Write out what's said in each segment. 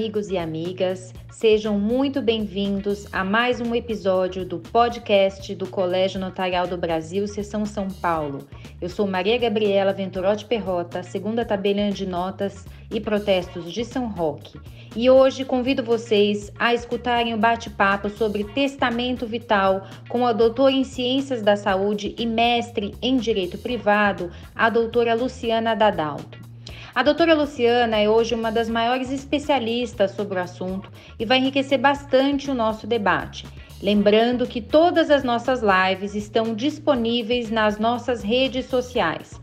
amigos e amigas, sejam muito bem-vindos a mais um episódio do podcast do Colégio Notarial do Brasil, Seção São Paulo. Eu sou Maria Gabriela Venturotti Perrota, segunda tabeliã de notas e protestos de São Roque. E hoje convido vocês a escutarem o bate-papo sobre testamento vital com a doutora em Ciências da Saúde e mestre em Direito Privado, a doutora Luciana Dadalto. A doutora Luciana é hoje uma das maiores especialistas sobre o assunto e vai enriquecer bastante o nosso debate. Lembrando que todas as nossas lives estão disponíveis nas nossas redes sociais.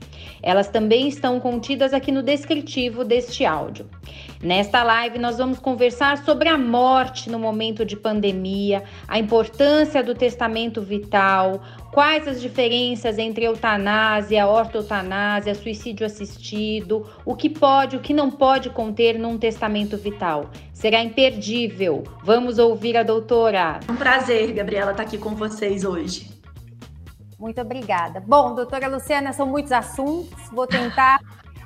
Elas também estão contidas aqui no descritivo deste áudio. Nesta live, nós vamos conversar sobre a morte no momento de pandemia, a importância do testamento vital, quais as diferenças entre eutanásia, ortotanásia, suicídio assistido, o que pode, o que não pode conter num testamento vital. Será imperdível. Vamos ouvir a doutora. Um prazer, Gabriela, estar aqui com vocês hoje. Muito obrigada. Bom, doutora Luciana, são muitos assuntos. Vou tentar,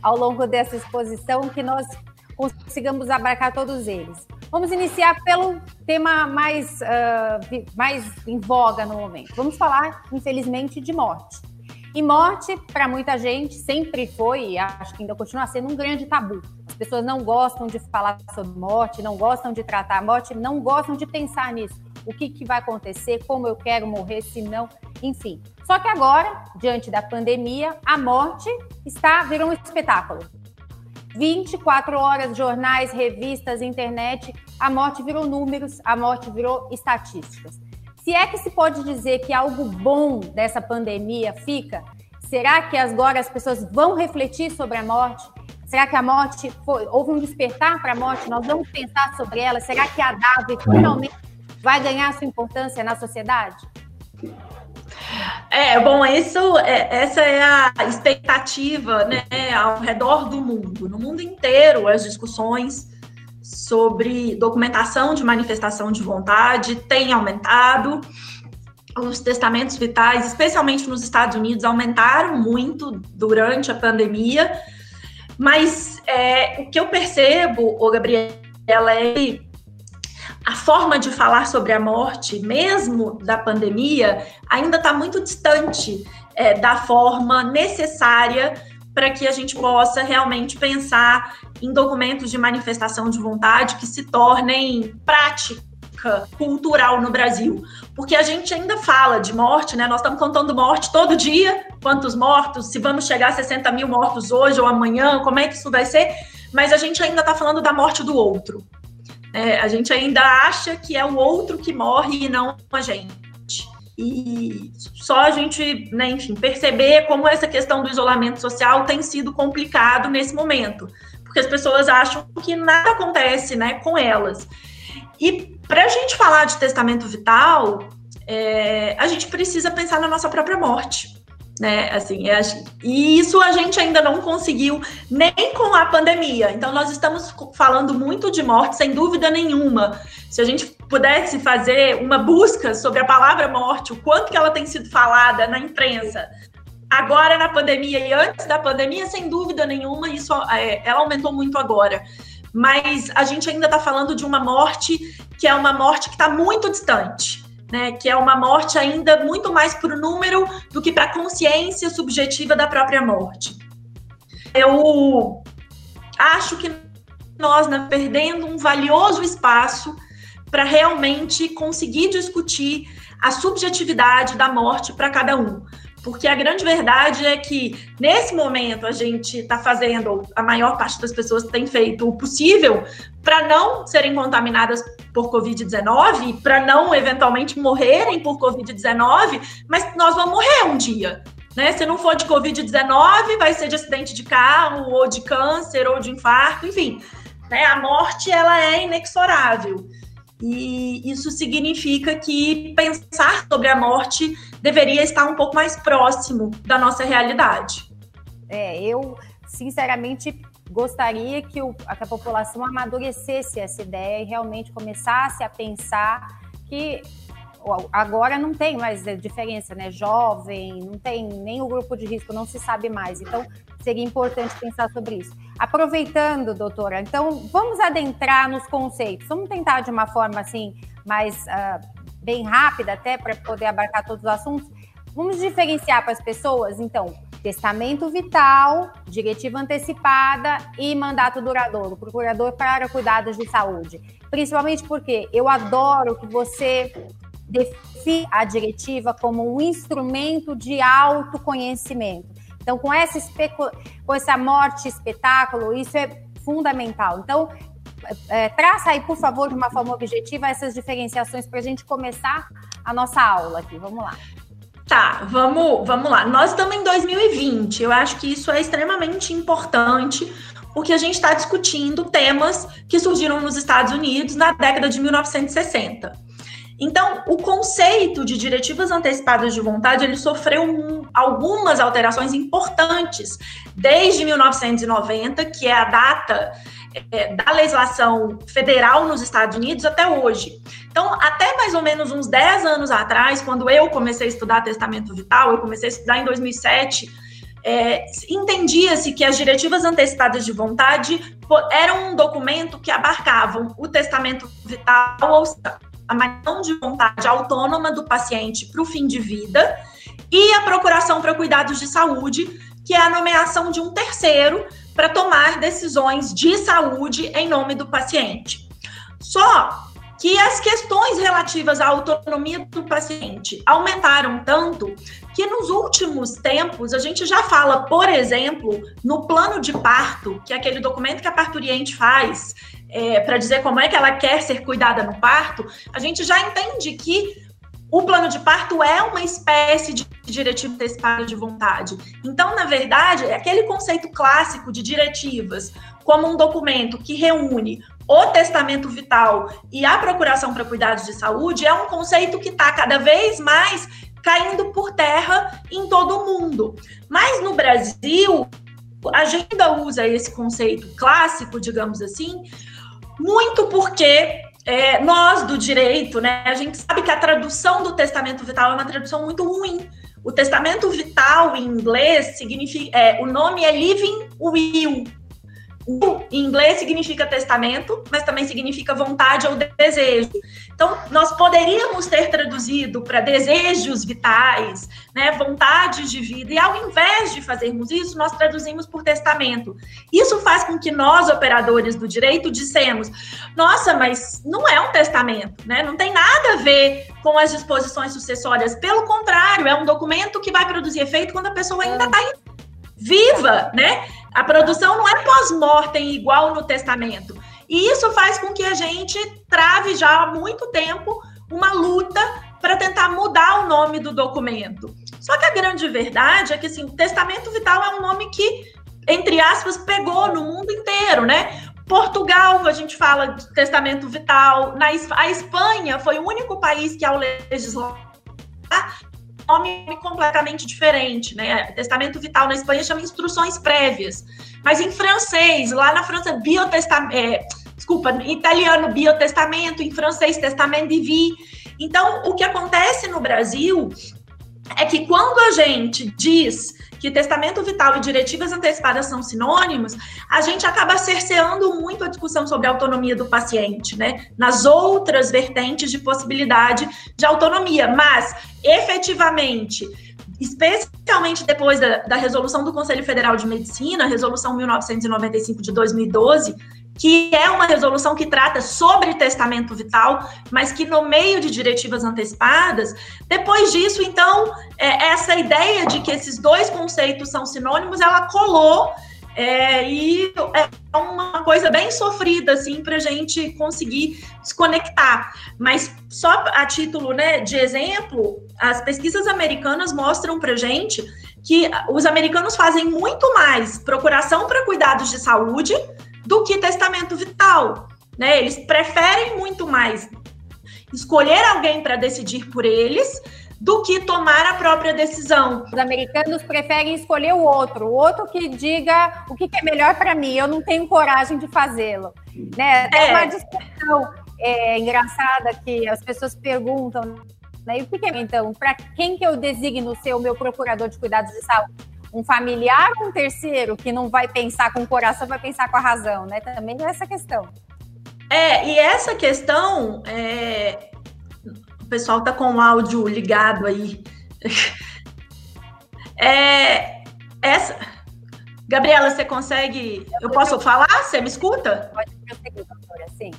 ao longo dessa exposição, que nós consigamos abarcar todos eles. Vamos iniciar pelo tema mais, uh, mais em voga no momento. Vamos falar, infelizmente, de morte. E morte, para muita gente, sempre foi, e acho que ainda continua sendo um grande tabu. As pessoas não gostam de falar sobre morte, não gostam de tratar a morte, não gostam de pensar nisso. O que, que vai acontecer, como eu quero morrer, se não, enfim. Só que agora, diante da pandemia, a morte está virou um espetáculo. 24 horas, jornais, revistas, internet, a morte virou números, a morte virou estatísticas. Se é que se pode dizer que algo bom dessa pandemia fica, será que agora as pessoas vão refletir sobre a morte? Será que a morte foi, houve um despertar para a morte? Nós vamos pensar sobre ela? Será que a DAV finalmente vai ganhar sua importância na sociedade? É, bom, isso, é, essa é a expectativa né, ao redor do mundo. No mundo inteiro, as discussões sobre documentação de manifestação de vontade têm aumentado. Os testamentos vitais, especialmente nos Estados Unidos, aumentaram muito durante a pandemia. Mas é, o que eu percebo, ô Gabriela, é a forma de falar sobre a morte, mesmo da pandemia, ainda está muito distante é, da forma necessária para que a gente possa realmente pensar em documentos de manifestação de vontade que se tornem prática cultural no Brasil. Porque a gente ainda fala de morte, né? Nós estamos contando morte todo dia, quantos mortos, se vamos chegar a 60 mil mortos hoje ou amanhã, como é que isso vai ser? Mas a gente ainda está falando da morte do outro. É, a gente ainda acha que é o outro que morre e não a gente. E só a gente, né, enfim, perceber como essa questão do isolamento social tem sido complicado nesse momento, porque as pessoas acham que nada acontece, né, com elas. E para a gente falar de testamento vital, é, a gente precisa pensar na nossa própria morte né? Assim, e isso a gente ainda não conseguiu nem com a pandemia. Então, nós estamos falando muito de morte, sem dúvida nenhuma. Se a gente pudesse fazer uma busca sobre a palavra morte, o quanto que ela tem sido falada na imprensa, agora na pandemia e antes da pandemia, sem dúvida nenhuma, isso é, ela aumentou muito agora. Mas a gente ainda está falando de uma morte que é uma morte que está muito distante né, que é uma morte ainda muito mais para o número do que para a consciência subjetiva da própria morte. Eu acho que nós, né, perdendo um valioso espaço para realmente conseguir discutir a subjetividade da morte para cada um. Porque a grande verdade é que, nesse momento, a gente está fazendo, a maior parte das pessoas tem feito o possível para não serem contaminadas por Covid-19, para não eventualmente morrerem por Covid-19, mas nós vamos morrer um dia. Né? Se não for de Covid-19, vai ser de acidente de carro, ou de câncer, ou de infarto, enfim. Né? A morte ela é inexorável. E isso significa que pensar sobre a morte deveria estar um pouco mais próximo da nossa realidade. É, eu sinceramente gostaria que, o, que a população amadurecesse essa ideia e realmente começasse a pensar que agora não tem mais diferença, né? Jovem, não tem nem o grupo de risco, não se sabe mais. Então, seria importante pensar sobre isso. Aproveitando, doutora, então vamos adentrar nos conceitos. Vamos tentar de uma forma assim mais uh, bem rápida, até para poder abarcar todos os assuntos. Vamos diferenciar para as pessoas, então, testamento vital, diretiva antecipada e mandato duradouro, procurador para cuidados de saúde. Principalmente porque eu adoro que você define a diretiva como um instrumento de autoconhecimento. Então, com essa, com essa morte espetáculo, isso é fundamental. Então, é, traça aí, por favor, de uma forma objetiva, essas diferenciações para a gente começar a nossa aula aqui. Vamos lá. Tá, vamos, vamos lá. Nós estamos em 2020. Eu acho que isso é extremamente importante, porque a gente está discutindo temas que surgiram nos Estados Unidos na década de 1960. Então, o conceito de diretivas antecipadas de vontade, ele sofreu um, algumas alterações importantes desde 1990, que é a data é, da legislação federal nos Estados Unidos até hoje. Então, até mais ou menos uns 10 anos atrás, quando eu comecei a estudar testamento vital, eu comecei a estudar em 2007, é, entendia-se que as diretivas antecipadas de vontade eram um documento que abarcavam o testamento vital, ou a mão de vontade autônoma do paciente para o fim de vida, e a procuração para cuidados de saúde, que é a nomeação de um terceiro para tomar decisões de saúde em nome do paciente. Só que as questões relativas à autonomia do paciente aumentaram tanto que nos últimos tempos a gente já fala, por exemplo, no plano de parto, que é aquele documento que a parturiente faz é, para dizer como é que ela quer ser cuidada no parto, a gente já entende que o plano de parto é uma espécie de diretivo antecipada de vontade. Então, na verdade, é aquele conceito clássico de diretivas como um documento que reúne o testamento vital e a procuração para cuidados de saúde é um conceito que está cada vez mais caindo por terra em todo o mundo. Mas no Brasil, a gente ainda usa esse conceito clássico, digamos assim, muito porque é, nós do direito, né, a gente sabe que a tradução do testamento vital é uma tradução muito ruim. O testamento vital em inglês significa, é, o nome é living will, o em inglês significa testamento, mas também significa vontade ou desejo. Então, nós poderíamos ter traduzido para desejos vitais, né, vontades de vida, e ao invés de fazermos isso, nós traduzimos por testamento. Isso faz com que nós, operadores do direito, dissemos: nossa, mas não é um testamento, né? Não tem nada a ver com as disposições sucessórias. Pelo contrário, é um documento que vai produzir efeito quando a pessoa ainda está viva, né? A produção não é pós-mortem igual no testamento. E isso faz com que a gente trave já há muito tempo uma luta para tentar mudar o nome do documento. Só que a grande verdade é que assim, testamento vital é um nome que, entre aspas, pegou no mundo inteiro, né? Portugal, a gente fala de testamento vital. Na, a Espanha foi o único país que, ao legislar, nome completamente diferente, né? Testamento vital na Espanha chama instruções prévias, mas em francês, lá na França, biotestamento, é, desculpa, em italiano, biotestamento, em francês, testamento de vie. Então, o que acontece no Brasil é que quando a gente diz que testamento vital e diretivas antecipadas são sinônimos, a gente acaba cerceando muito a discussão sobre a autonomia do paciente, né? Nas outras vertentes de possibilidade de autonomia. Mas, efetivamente, especialmente depois da, da resolução do Conselho Federal de Medicina, resolução 1995 de 2012, que é uma resolução que trata sobre testamento vital, mas que no meio de diretivas antecipadas, depois disso, então, é, essa ideia de que esses dois conceitos são sinônimos, ela colou é, e é uma coisa bem sofrida, assim, para a gente conseguir desconectar. Mas só a título né, de exemplo, as pesquisas americanas mostram para gente que os americanos fazem muito mais procuração para cuidados de saúde do que testamento vital. Né? Eles preferem muito mais escolher alguém para decidir por eles do que tomar a própria decisão. Os americanos preferem escolher o outro, o outro que diga o que é melhor para mim. Eu não tenho coragem de fazê-lo. Né? É uma discussão é, engraçada que as pessoas perguntam Né? E o que é, então, para quem que eu designo ser o meu procurador de cuidados de saúde? Um familiar ou um terceiro que não vai pensar com o coração, vai pensar com a razão, né? Também é essa questão. É, e essa questão, é... o pessoal tá com o áudio ligado aí. É, essa, Gabriela, você consegue? Eu posso falar? Você me escuta? Pode prosseguir, doutora, sim.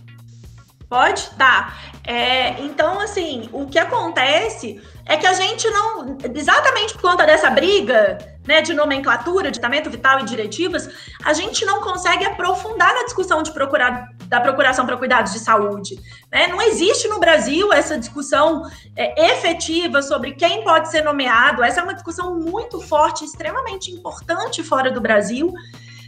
Pode? Tá. É, então, assim, o que acontece é que a gente não, exatamente por conta dessa briga né, de nomenclatura, de tratamento vital e diretivas, a gente não consegue aprofundar na discussão de procurar, da procuração para cuidados de saúde. Né? Não existe no Brasil essa discussão é, efetiva sobre quem pode ser nomeado. Essa é uma discussão muito forte, extremamente importante fora do Brasil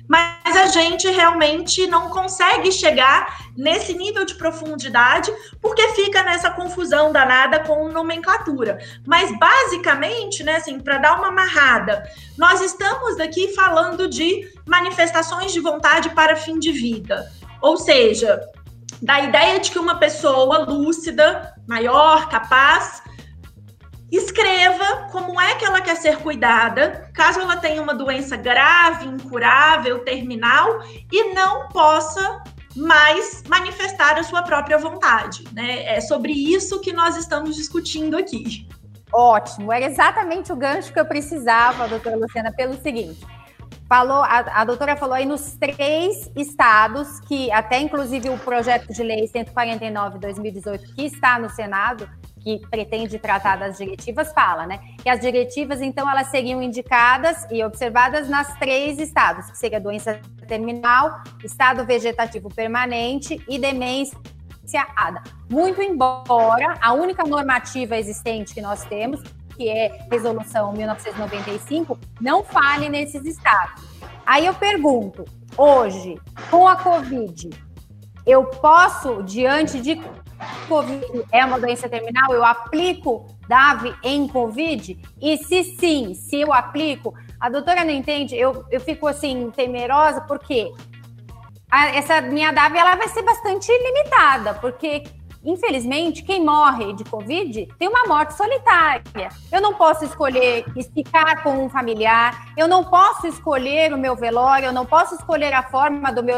mas a gente realmente não consegue chegar nesse nível de profundidade porque fica nessa confusão danada com nomenclatura. Mas basicamente, né, assim, para dar uma amarrada, nós estamos aqui falando de manifestações de vontade para fim de vida. Ou seja, da ideia de que uma pessoa lúcida, maior, capaz, Escreva como é que ela quer ser cuidada, caso ela tenha uma doença grave, incurável, terminal e não possa mais manifestar a sua própria vontade. Né? É sobre isso que nós estamos discutindo aqui. Ótimo, era exatamente o gancho que eu precisava, doutora Luciana, pelo seguinte. Falou, a, a doutora falou aí nos três estados, que até inclusive o projeto de lei 149 2018, que está no Senado, que pretende tratar das diretivas fala, né? Que as diretivas, então, elas seriam indicadas e observadas nas três estados, que seria doença terminal, estado vegetativo permanente e demência ADA. Muito embora a única normativa existente que nós temos, que é Resolução 1995, não fale nesses estados. Aí eu pergunto, hoje, com a Covid, eu posso, diante de Covid é uma doença terminal, eu aplico DAV em Covid? E se sim, se eu aplico, a doutora não entende, eu, eu fico assim, temerosa, porque a, essa minha DAV ela vai ser bastante limitada, porque infelizmente, quem morre de Covid tem uma morte solitária. Eu não posso escolher ficar com um familiar, eu não posso escolher o meu velório, eu não posso escolher a forma do meu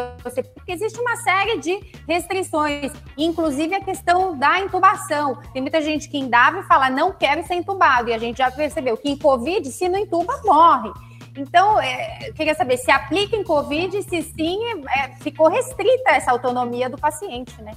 porque existe uma série de restrições, inclusive a questão da intubação. Tem muita gente que indava e fala, não quero ser entubado, e a gente já percebeu que em Covid, se não intuba, morre. Então, é, queria saber se aplica em Covid, se sim, é, ficou restrita essa autonomia do paciente, né?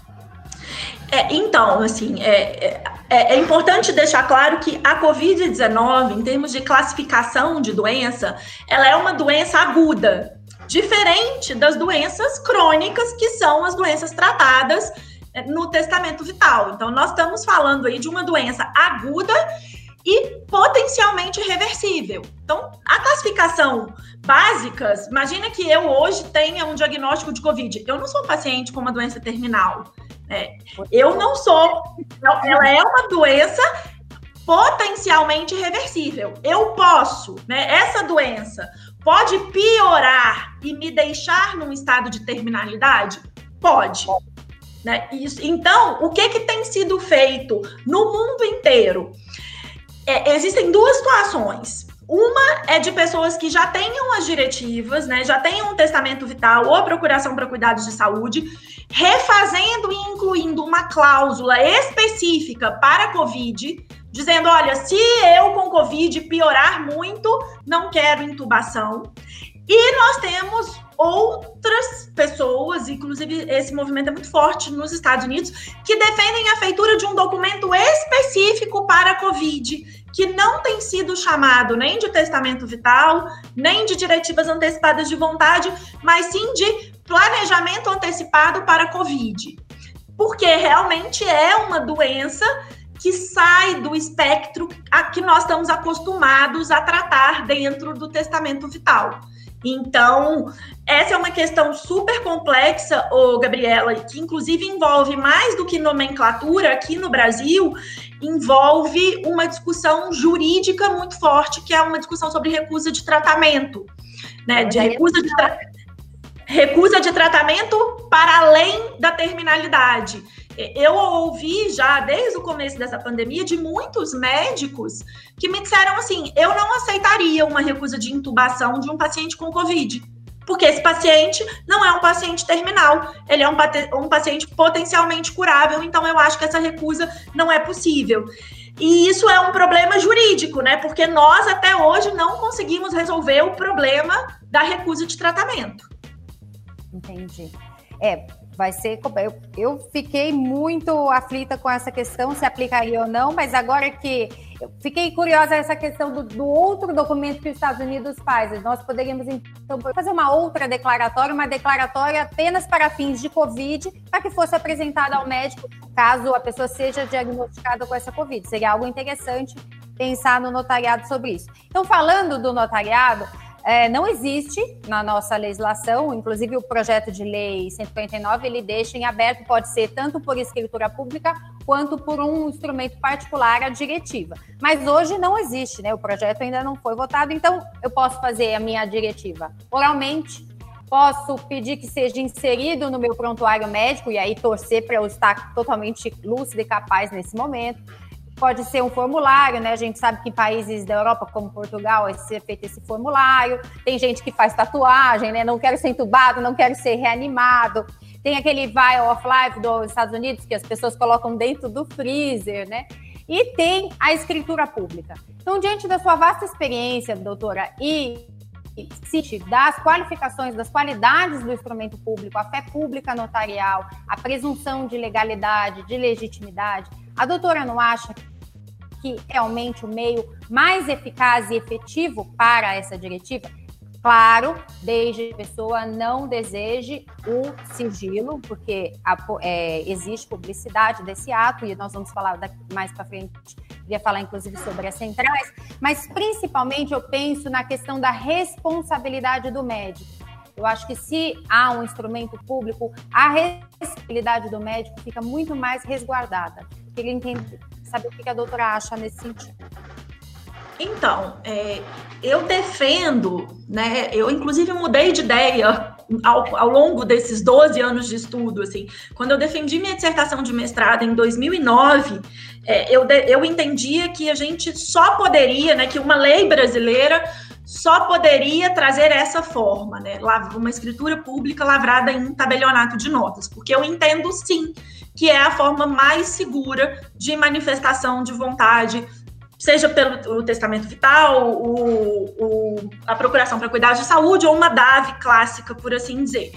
É, então, assim, é, é, é, importante deixar claro que a Covid-19, em termos de classificação de doença, ela é uma doença aguda, diferente das doenças crônicas, que são as doenças tratadas é, no testamento vital. Então, nós estamos falando aí de uma doença aguda e potencialmente reversível. Então, a classificação básicas, imagina que eu hoje tenha um diagnóstico de Covid. Eu não sou paciente com uma doença terminal. É, eu não sou. Ela é uma doença potencialmente reversível. Eu posso, né? Essa doença pode piorar e me deixar num estado de terminalidade? Pode. Né? Isso, então, o que, que tem sido feito no mundo inteiro? É, existem duas situações. Uma é de pessoas que já tenham as diretivas, né, já tenham um testamento vital ou procuração para cuidados de saúde, refazendo e incluindo uma cláusula específica para a Covid, dizendo: olha, se eu com Covid piorar muito, não quero intubação. E nós temos outras pessoas, inclusive esse movimento é muito forte nos Estados Unidos, que defendem a feitura de um documento específico para a Covid que não tem sido chamado nem de testamento vital, nem de diretivas antecipadas de vontade, mas sim de planejamento antecipado para a Covid. Porque realmente é uma doença que sai do espectro a que nós estamos acostumados a tratar dentro do testamento vital. Então, essa é uma questão super complexa, ô, Gabriela, que inclusive envolve mais do que nomenclatura aqui no Brasil, envolve uma discussão jurídica muito forte, que é uma discussão sobre recusa de tratamento, né? De recusa de, tra... recusa de tratamento para além da terminalidade. eu ouvi já desde o começo dessa pandemia de muitos médicos que me disseram assim: eu não aceitaria uma recusa de intubação de um paciente com Covid. Porque esse paciente não é um paciente terminal, ele é um, um paciente potencialmente curável, então eu acho que essa recusa não é possível. E isso é um problema jurídico, né? Porque nós até hoje não conseguimos resolver o problema da recusa de tratamento. Entendi. É, vai ser. Eu, eu fiquei muito aflita com essa questão, se aplicaria ou não, mas agora que. Eu fiquei curiosa essa questão do, do outro documento que os Estados Unidos fazem. Nós poderíamos, então, fazer uma outra declaratória, uma declaratória apenas para fins de Covid, para que fosse apresentada ao médico, caso a pessoa seja diagnosticada com essa Covid. Seria algo interessante pensar no notariado sobre isso. Então, falando do notariado, é, não existe na nossa legislação, inclusive o projeto de lei 149, ele deixa em aberto, pode ser tanto por escritura pública quanto por um instrumento particular, a diretiva. Mas hoje não existe, né? O projeto ainda não foi votado, então eu posso fazer a minha diretiva oralmente, posso pedir que seja inserido no meu prontuário médico e aí torcer para eu estar totalmente lúcida e capaz nesse momento pode ser um formulário, né? A gente sabe que em países da Europa, como Portugal, vai ser feito esse formulário. Tem gente que faz tatuagem, né? Não quero ser entubado, não quero ser reanimado. Tem aquele vial of life dos Estados Unidos que as pessoas colocam dentro do freezer, né? E tem a escritura pública. Então, diante da sua vasta experiência, doutora, e das qualificações, das qualidades do instrumento público, a fé pública notarial, a presunção de legalidade, de legitimidade, a doutora não acha que realmente o meio mais eficaz e efetivo para essa diretiva? Claro, desde que a pessoa não deseje o sigilo, porque a, é, existe publicidade desse ato, e nós vamos falar daqui, mais para frente, queria falar inclusive sobre as centrais, mas principalmente eu penso na questão da responsabilidade do médico. Eu acho que se há um instrumento público, a responsabilidade do médico fica muito mais resguardada. Queria entender, saber o que a doutora acha nesse sentido. Então, é, eu defendo, né? Eu inclusive mudei de ideia ao, ao, longo desses 12 anos de estudo, assim. Quando eu defendi minha dissertação de mestrado em 2009, é, eu, de, eu entendia que a gente só poderia, né? Que uma lei brasileira só poderia trazer essa forma, né? Uma escritura pública lavrada em tabelionato de notas, porque eu entendo sim que é a forma mais segura de manifestação de vontade, seja pelo testamento vital, o, o, a procuração para cuidar de saúde ou uma DAV clássica, por assim dizer.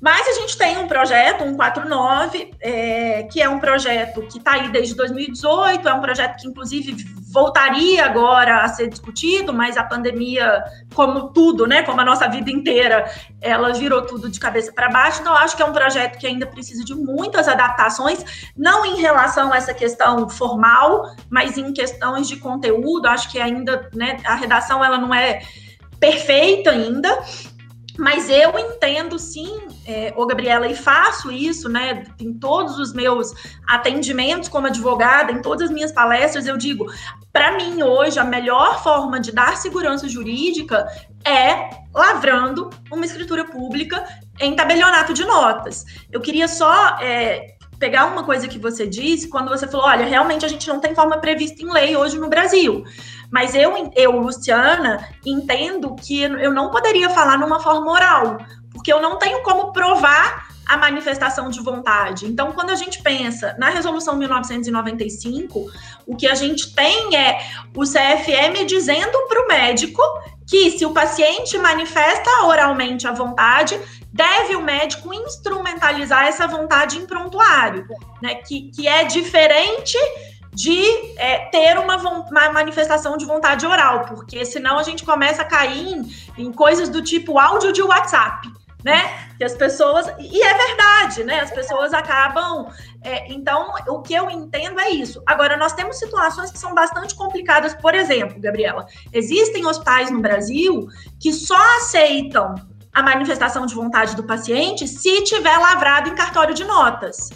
Mas a gente tem um projeto, um 49, é, que é um projeto que está aí desde 2018, é um projeto que, inclusive, voltaria agora a ser discutido, mas a pandemia, como tudo, né, como a nossa vida inteira, ela virou tudo de cabeça para baixo. Então, acho que é um projeto que ainda precisa de muitas adaptações, não em relação a essa questão formal, mas em questões de conteúdo. Acho que ainda, né, a redação ela não é perfeita ainda, mas eu entendo sim, é, ô Gabriela, e faço isso, né? Em todos os meus atendimentos como advogada, em todas as minhas palestras, eu digo: para mim, hoje, a melhor forma de dar segurança jurídica é lavrando uma escritura pública em tabelionato de notas. Eu queria só é, pegar uma coisa que você disse quando você falou: olha, realmente a gente não tem forma prevista em lei hoje no Brasil. Mas eu, eu, Luciana, entendo que eu não poderia falar numa forma oral, porque eu não tenho como provar a manifestação de vontade. Então, quando a gente pensa na resolução 1995, o que a gente tem é o CFM dizendo para o médico que se o paciente manifesta oralmente a vontade, deve o médico instrumentalizar essa vontade em prontuário, né? Que, que é diferente de é, ter uma, uma, manifestação de vontade oral, porque senão a gente começa a cair em, em coisas do tipo áudio de WhatsApp, né? Que as pessoas. E é verdade, né? As pessoas acabam. É, então, o que eu entendo é isso. Agora, nós temos situações que são bastante complicadas. Por exemplo, Gabriela, existem hospitais no Brasil que só aceitam a manifestação de vontade do paciente se tiver lavrado em cartório de notas.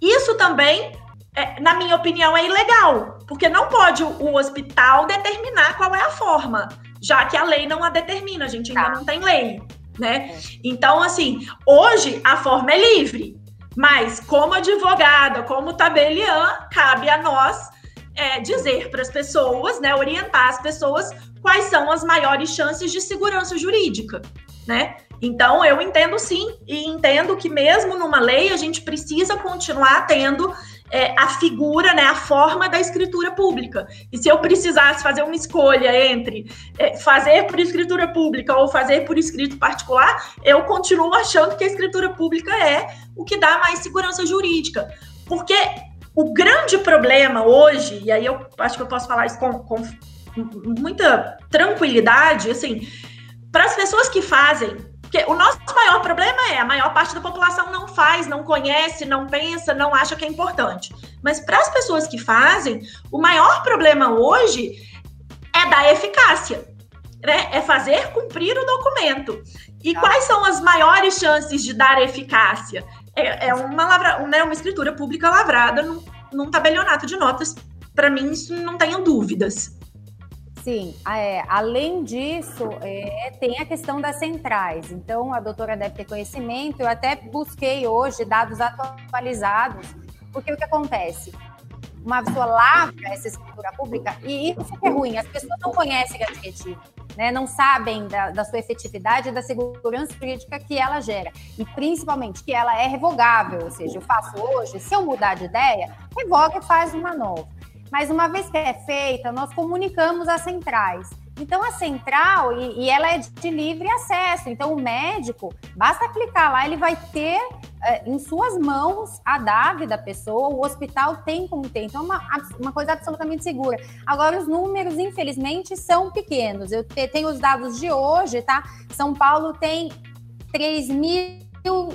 Isso também é, na minha opinião, é ilegal, porque não pode o, hospital determinar qual é a forma, já que a lei não a determina, a gente ainda tá. não tem lei, né? É. Então, assim, hoje a forma é livre, Mas, como advogada, como tabeliã, cabe a nós é, dizer para as pessoas, né, orientar as pessoas quais são as maiores chances de segurança jurídica, né? Então, eu entendo sim, e entendo que mesmo numa lei a gente precisa continuar tendo é, a figura, né, a forma da escritura pública. E se eu precisasse fazer uma escolha entre é, fazer por escritura pública ou fazer por escrito particular, eu continuo achando que a escritura pública é o que dá mais segurança jurídica. Porque o grande problema hoje, e aí eu acho que eu posso falar isso com, com muita tranquilidade, assim, para as pessoas que fazem porque o nosso maior problema é a maior parte da população não faz, não conhece, não pensa, não acha que é importante. Mas para as pessoas que fazem, o maior problema hoje é da eficácia. Né? É fazer cumprir o documento. E tá. quais são as maiores chances de dar eficácia? É, é uma, lavra, né, uma escritura pública lavrada num, num tabelionato de notas. Para mim, isso não tenho dúvidas. Sim, é, além disso, é, tem a questão das centrais. Então, a doutora deve ter conhecimento. Eu até busquei hoje dados atualizados, porque o que acontece? Uma pessoa lavra essa escritura pública e isso é ruim. As pessoas não conhecem a diretiva, né? não sabem da, da sua efetividade e da segurança jurídica que ela gera. E principalmente que ela é revogável, ou seja, eu faço hoje, se eu mudar de ideia, revoga e faz uma nova. Mas uma vez que é feita, nós comunicamos às centrais. Então, a central, e, e, ela é de livre acesso. Então, o médico, basta clicar lá, ele vai ter é, em suas mãos a DAV da pessoa, o hospital tem como ter. Então, é uma, uma coisa absolutamente segura. Agora, os números, infelizmente, são pequenos. Eu tenho os dados de hoje, tá? São Paulo tem 3 mil,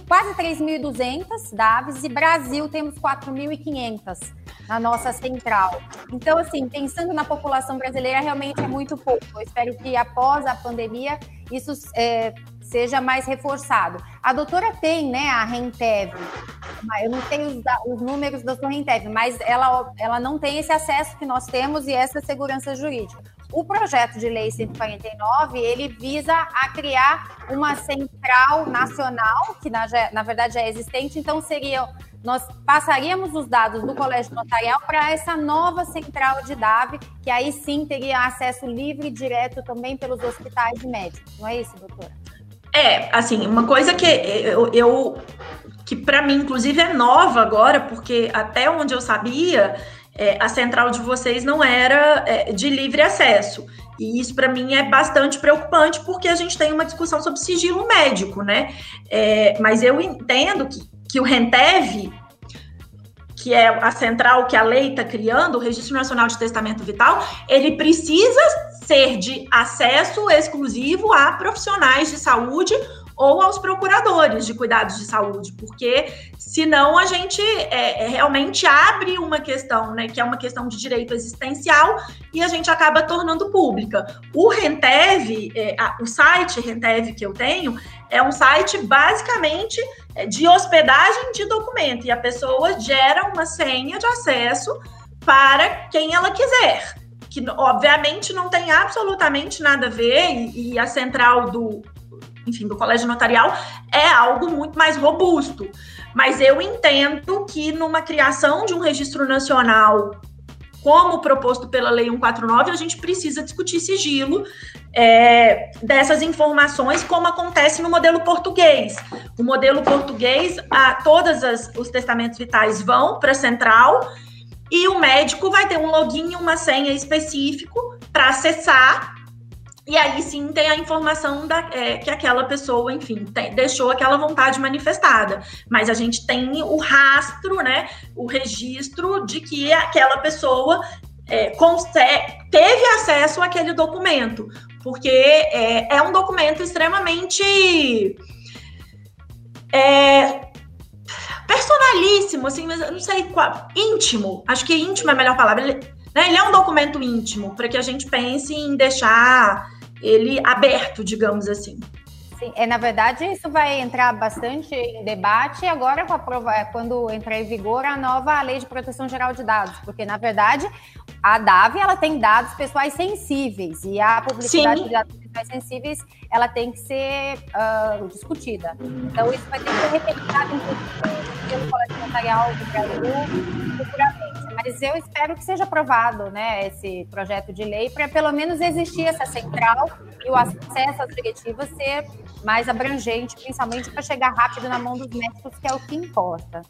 quase 3.200 DAVs e Brasil temos 4.500 na nossa central. Então, assim, pensando na população brasileira, realmente é muito pouco. Eu espero que após a pandemia isso é, seja mais reforçado. A doutora tem, né, a Rentev, eu não tenho os, os números da doutora Rentev, mas ela, ela não tem esse acesso que nós temos e essa segurança jurídica. O projeto de lei 149, ele visa a criar uma central nacional, que na, na verdade já é existente, então seriam nós passaríamos os dados do colégio notarial para essa nova central de DAV, que aí sim teria acesso livre e direto também pelos hospitais e médicos. Não é isso, doutora? É, assim, uma coisa que eu, eu que para mim, inclusive, é nova agora, porque até onde eu sabia, é, a central de vocês não era é, de livre acesso. E isso, para mim, é bastante preocupante, porque a gente tem uma discussão sobre sigilo médico, né? É, mas eu entendo que que o Rentev, que é a central que a lei está criando, o Registro Nacional de Testamento Vital, ele precisa ser de acesso exclusivo a profissionais de saúde ou aos procuradores de cuidados de saúde, porque senão a gente é, é, realmente abre uma questão, né, que é uma questão de direito existencial e a gente acaba tornando pública. O Rentev, é, a, o site Rentev que eu tenho, é um site basicamente é, de hospedagem de documento e a pessoa gera uma senha de acesso para quem ela quiser que obviamente não tem absolutamente nada a ver, e, e, a central do, enfim, do colégio notarial, é algo muito mais robusto. Mas eu entendo que numa criação de um registro nacional, como proposto pela Lei 149, a gente precisa discutir sigilo é, dessas informações, como acontece no modelo português. O modelo português, a, todos os testamentos vitais vão para a central e o médico vai ter um login uma senha específico para acessar e aí sim tem a informação da, é, que aquela pessoa, enfim, deixou aquela vontade manifestada. Mas a gente tem o rastro, né? O registro de que aquela pessoa é, teve acesso àquele documento. Porque é, é um documento extremamente. É, personalíssimo, assim, mas eu não sei qual. íntimo. Acho que íntimo é a melhor palavra. Ele, né, ele é um documento íntimo, para que a gente pense em deixar ele aberto, digamos assim. Sim, é, na verdade, isso vai entrar bastante em debate agora com a prova, é, quando entrar em vigor a nova Lei de Proteção Geral de Dados, porque, na verdade, a DAV ela tem dados pessoais sensíveis e a publicidade Sim. de dados pessoais sensíveis ela tem que ser uh, discutida. Então, isso vai ter que ser repensado em pelo Colégio Notarial do Brasil futuramente. Mas eu espero que seja aprovado né, esse projeto de lei para pelo menos existir essa central e o acesso às diretivas ser mais abrangente, principalmente para chegar rápido na mão dos médicos, que é o que importa.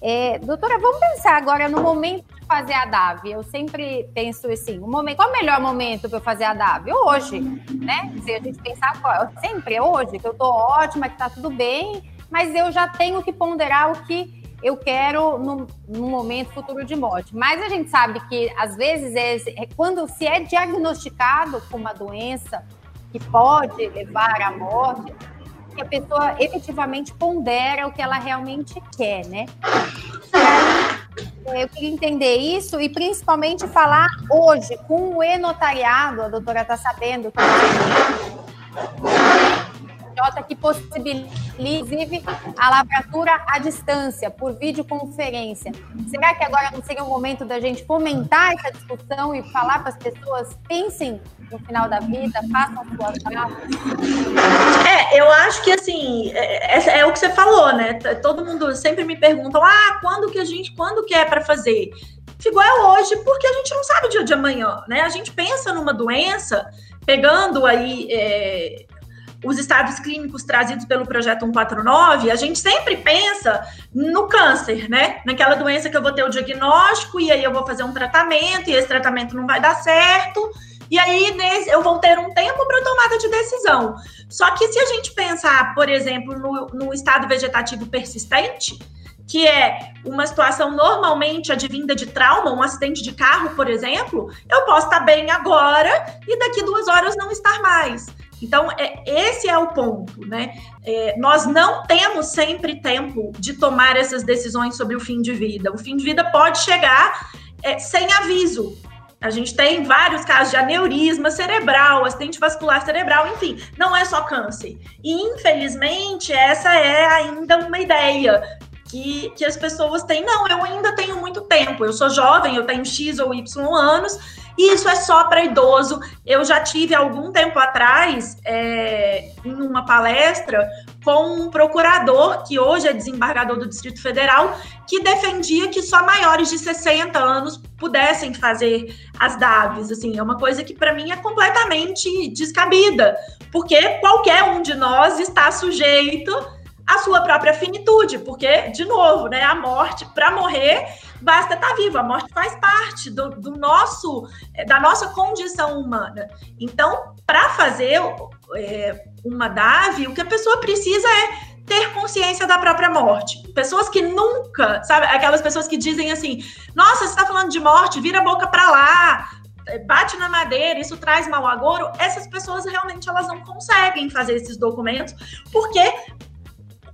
É, doutora, vamos pensar agora no momento de fazer a DAV. Eu sempre penso assim, o momento, qual é o melhor momento para eu fazer a DAV? Hoje, né? Se a gente pensar sempre é hoje, que eu estou ótima, que está tudo bem, mas eu já tenho que ponderar o que eu quero no, no, momento futuro de morte. Mas a gente sabe que às vezes é, é quando se é diagnosticado com uma doença que pode levar à morte, que a pessoa efetivamente pondera o que ela realmente quer, né? Eu queria entender isso e principalmente falar hoje com o e-notariado, a doutora está sabendo que que possibilita, inclusive, a lavratura à distância, por videoconferência. Será que agora não seria o momento da gente fomentar essa discussão e falar para as pessoas, pensem no final da vida, façam suas? É, eu acho que, assim, é, é, é, o que você falou, né? Todo mundo sempre me pergunta, ah, quando que a gente, quando que é para fazer? Igual é hoje, porque a gente não sabe o dia de amanhã, né? A gente pensa numa doença, pegando aí é, os estados clínicos trazidos pelo projeto 149, a gente sempre pensa no câncer, né? Naquela doença que eu vou ter o diagnóstico e aí eu vou fazer um tratamento e esse tratamento não vai dar certo. E aí eu vou ter um tempo para tomada de decisão. Só que se a gente pensar, por exemplo, no, no estado vegetativo persistente, que é uma situação normalmente advinda de trauma, um acidente de carro, por exemplo, eu posso estar bem agora e daqui duas horas não estar mais. Então, é, esse é o ponto, né? É, nós não temos sempre tempo de tomar essas decisões sobre o fim de vida. O fim de vida pode chegar é, sem aviso. A gente tem vários casos de aneurisma cerebral, acidente vascular cerebral, enfim, não é só câncer. E, infelizmente, essa é ainda uma ideia que, que as pessoas têm. Não, eu ainda tenho muito tempo, eu sou jovem, eu tenho X ou Y anos, e isso é só para idoso. Eu já tive algum tempo atrás, é, em uma palestra, com um procurador, que hoje é desembargador do Distrito Federal, que defendia que só maiores de 60 anos pudessem fazer as DAVs. Assim, é uma coisa que para mim é completamente descabida, porque qualquer um de nós está sujeito à sua própria finitude, porque, de novo, né, a morte, para morrer, basta estar vivo. A morte faz parte do, do nosso, eh, da nossa condição humana. Então, para fazer é, uma DAV, o que a pessoa precisa é ter consciência da própria morte. Pessoas que nunca, sabe, aquelas pessoas que dizem assim: nossa, você está falando de morte, vira a boca para lá, bate na madeira, isso traz mau agouro. Essas pessoas realmente elas não conseguem fazer esses documentos, porque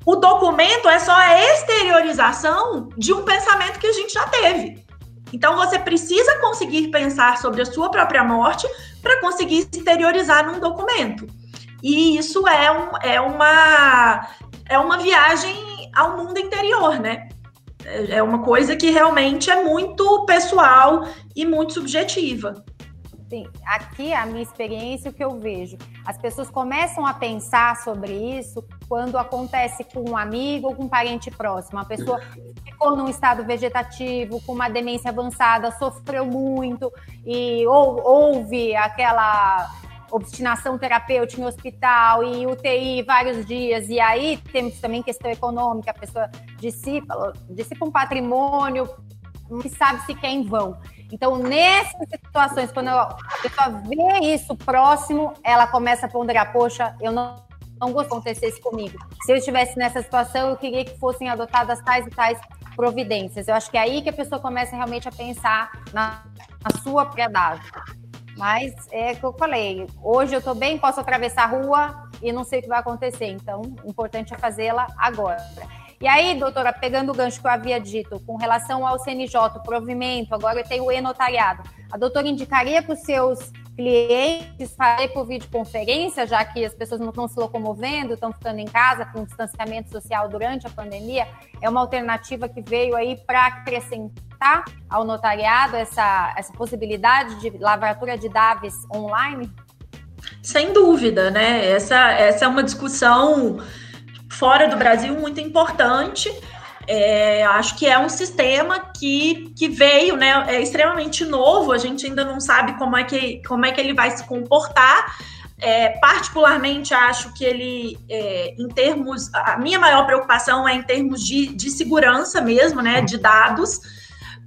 o documento é só a exteriorização de um pensamento que a gente já teve. Então você precisa conseguir pensar sobre a sua própria morte para conseguir exteriorizar num documento. E isso é, um, é, uma, é uma viagem ao mundo interior, né? É uma coisa que realmente é muito pessoal e muito subjetiva. Sim, aqui a minha experiência, o que eu vejo, as pessoas começam a pensar sobre isso quando acontece com um amigo ou com um parente próximo. A pessoa ficou num estado vegetativo, com uma demência avançada, sofreu muito e ou, houve aquela obstinação terapêutica em hospital e UTI vários dias, e aí temos também questão econômica, a pessoa dissipa, dissipa um patrimônio que sabe se quer em vão. Então, nessas situações, quando a pessoa vê isso próximo, ela começa a ponderar: poxa, eu não, não gosto que acontecesse comigo. Se eu estivesse nessa situação, eu queria que fossem adotadas tais e tais providências. Eu acho que é aí que a pessoa começa realmente a pensar na, na sua piedade. Mas é que eu falei, hoje eu estou bem, posso atravessar a rua e não sei o que vai acontecer. Então, o importante é fazê-la agora. E aí, doutora, pegando o gancho que eu havia dito, com relação ao CNJ, o provimento, agora tenho o e-notariado, a doutora indicaria para os seus clientes fazer por videoconferência, já que as pessoas não estão se locomovendo, estão ficando em casa com distanciamento social durante a pandemia? É uma alternativa que veio aí para acrescentar ao notariado essa, essa possibilidade de lavratura de DAVs online? Sem dúvida, né? Essa, essa é uma discussão fora do Brasil muito importante. É, acho que é um sistema que, que veio, né? É extremamente novo, a gente ainda não sabe como é que, como é que ele vai se comportar. É, particularmente, acho que ele, é, em termos. A minha maior preocupação é em termos de, de segurança mesmo, né? De dados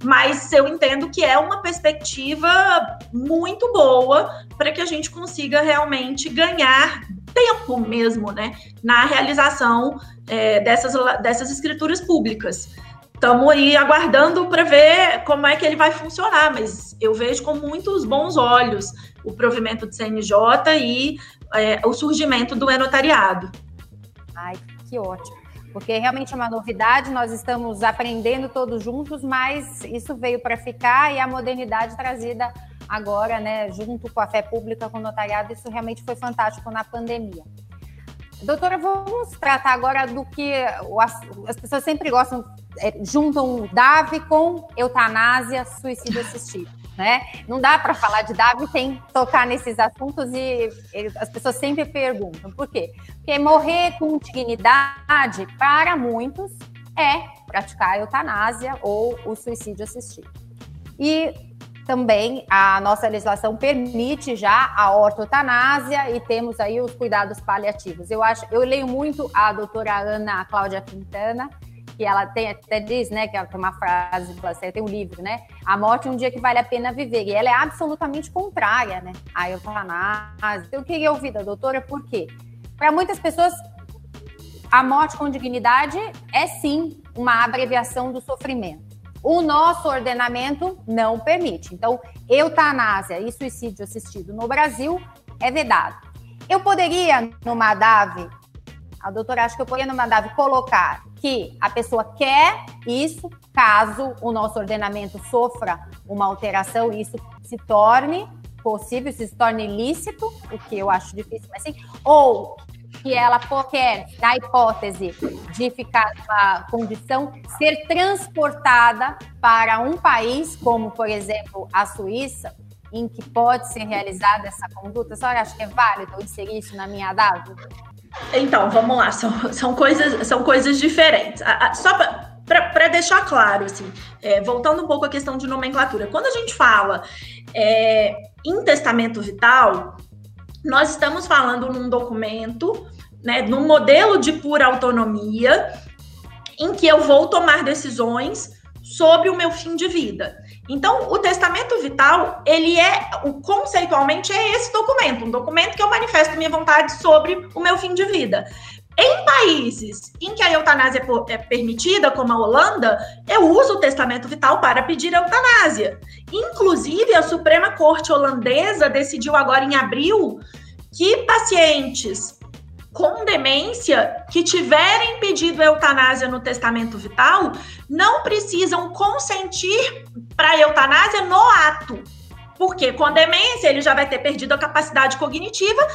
mas eu entendo que é uma perspectiva muito boa para que a gente consiga realmente ganhar tempo mesmo, né, na realização é, dessas, dessas escrituras públicas. Estamos aí aguardando para ver como é que ele vai funcionar, mas eu vejo com muitos bons olhos o provimento do CNJ e é, o surgimento do e-notariado. Ai, que ótimo porque realmente é uma novidade, nós estamos aprendendo todos juntos, mas isso veio para ficar e a modernidade trazida agora, né, junto com a fé pública, com o notariado, isso realmente foi fantástico na pandemia. Doutora, vamos tratar agora do que as pessoas sempre gostam, é, juntam DAV com eutanásia, suicídio assistido né? Não dá para falar de W sem tocar nesses assuntos e as pessoas sempre perguntam por quê? Porque morrer com dignidade, para muitos, é praticar a eutanásia ou o suicídio assistido. E também a nossa legislação permite já a ortotanásia e temos aí os cuidados paliativos. Eu acho, eu leio muito a doutora Ana Cláudia Quintana, que ela tem, até diz, né, que ela tem uma frase, tem um livro, né? A morte é um dia que vale a pena viver. E ela é absolutamente contrária, né? A eutanásia. Então, eu queria ouvir da doutora por quê? Para muitas pessoas, a morte com dignidade é sim uma abreviação do sofrimento. O nosso ordenamento não permite. Então, eutanásia e suicídio assistido no Brasil é vedado. Eu poderia, numa DAV, a doutora acha que eu poderia, numa DAV, colocar que a pessoa quer isso, caso o nosso ordenamento sofra uma alteração isso se torne possível, se torne lícito, o que eu acho difícil, mas sim, ou que ela quer, na hipótese de ficar numa condição, ser transportada para um país, como por exemplo a Suíça, em que pode ser realizada essa conduta. A senhora acha que é válido inserir isso na minha data? Então, vamos lá, são, são, coisas, são coisas diferentes. Só para deixar claro, assim, é, voltando um pouco à questão de nomenclatura, quando a gente fala é, em testamento vital, nós estamos falando num documento, né, num modelo de pura autonomia, em que eu vou tomar decisões sobre o meu fim de vida. Então, o testamento vital, ele é, conceitualmente, é esse documento, um documento que eu manifesto minha vontade sobre o meu fim de vida. Em países em que a eutanásia é, é permitida, como a Holanda, eu uso o testamento vital para pedir eutanásia. Inclusive, a Suprema Corte holandesa decidiu agora em abril que pacientes com demência que tiverem pedido eutanásia no testamento vital não precisam consentir para eutanásia no ato. Porque com demência ele já vai ter perdido a capacidade cognitiva.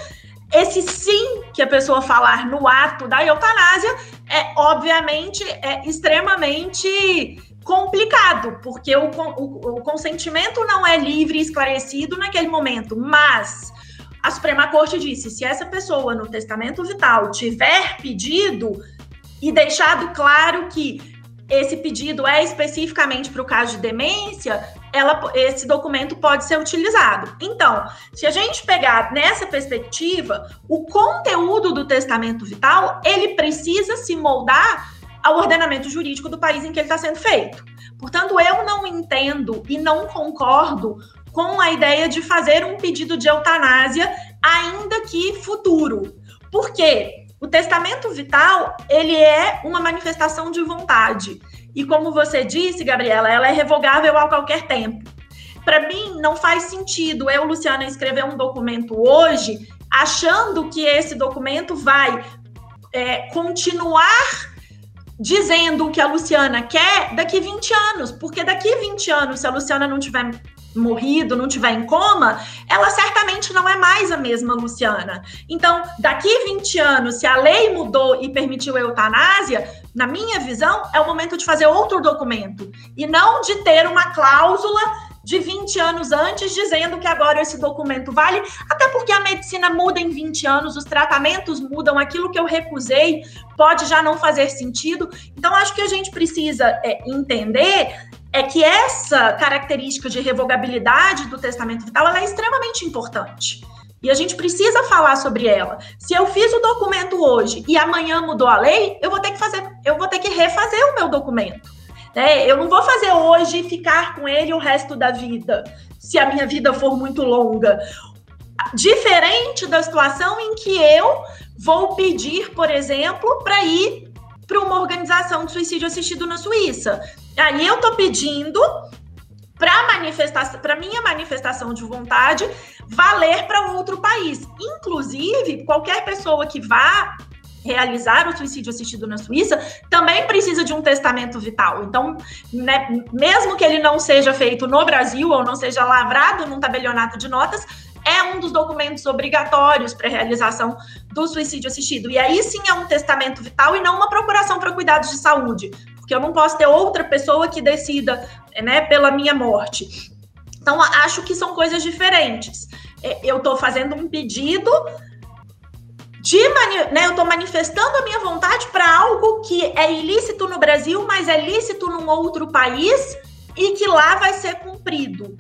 Esse sim que a pessoa falar no ato da eutanásia é, obviamente, é extremamente complicado, porque o, o, o consentimento não é livre e esclarecido naquele momento, mas a Suprema Corte disse: se essa pessoa no testamento vital tiver pedido e deixado claro que esse pedido é especificamente para o caso de demência, ela, esse documento pode ser utilizado. Então, se a gente pegar nessa perspectiva, o conteúdo do testamento vital ele precisa se moldar ao ordenamento jurídico do país em que ele está sendo feito. Portanto, eu não entendo e não concordo com a ideia de fazer um pedido de eutanásia, ainda que futuro. Por quê? O testamento vital, ele é uma manifestação de vontade. E como você disse, Gabriela, ela é revogável a qualquer tempo. Para mim, não faz sentido eu, Luciana, escrever um documento hoje achando que esse documento vai é, continuar dizendo o que a Luciana quer daqui 20 anos, porque daqui 20 anos, se a Luciana não tiver morrido, não tiver em coma, ela certamente não é mais a mesma Luciana. Então, daqui 20 anos, se a lei mudou e permitiu a eutanásia, na minha visão, é o momento de fazer outro documento e não de ter uma cláusula de 20 anos antes dizendo que agora esse documento vale, até porque a medicina muda em 20 anos, os tratamentos mudam, aquilo que eu recusei pode já não fazer sentido. Então, acho que a gente precisa é, entender é que essa característica de revogabilidade do testamento vital é extremamente importante. E a gente precisa falar sobre ela. Se eu fiz o documento hoje e amanhã mudou a lei, eu vou ter que fazer, eu vou ter que refazer o meu documento. Né? Eu não vou fazer hoje e ficar com ele o resto da vida, se a minha vida for muito longa. Diferente da situação em que eu vou pedir, por exemplo, para ir para uma organização de suicídio assistido na Suíça. Aí eu estou pedindo para manifestação, para minha manifestação de vontade valer para outro país. Inclusive, qualquer pessoa que vá realizar o suicídio assistido na Suíça também precisa de um testamento vital. Então, né, mesmo que ele não seja feito no Brasil ou não seja lavrado num tabelionato de notas, é um dos documentos obrigatórios para a realização do suicídio assistido. E aí sim é um testamento vital e não uma procuração para cuidados de saúde, porque eu não posso ter outra pessoa que decida né, pela minha morte. Então, acho que são coisas diferentes. É, eu estou fazendo um pedido de né, eu estou manifestando a minha vontade para algo que é ilícito no Brasil, mas é lícito num outro país e que lá vai ser cumprido.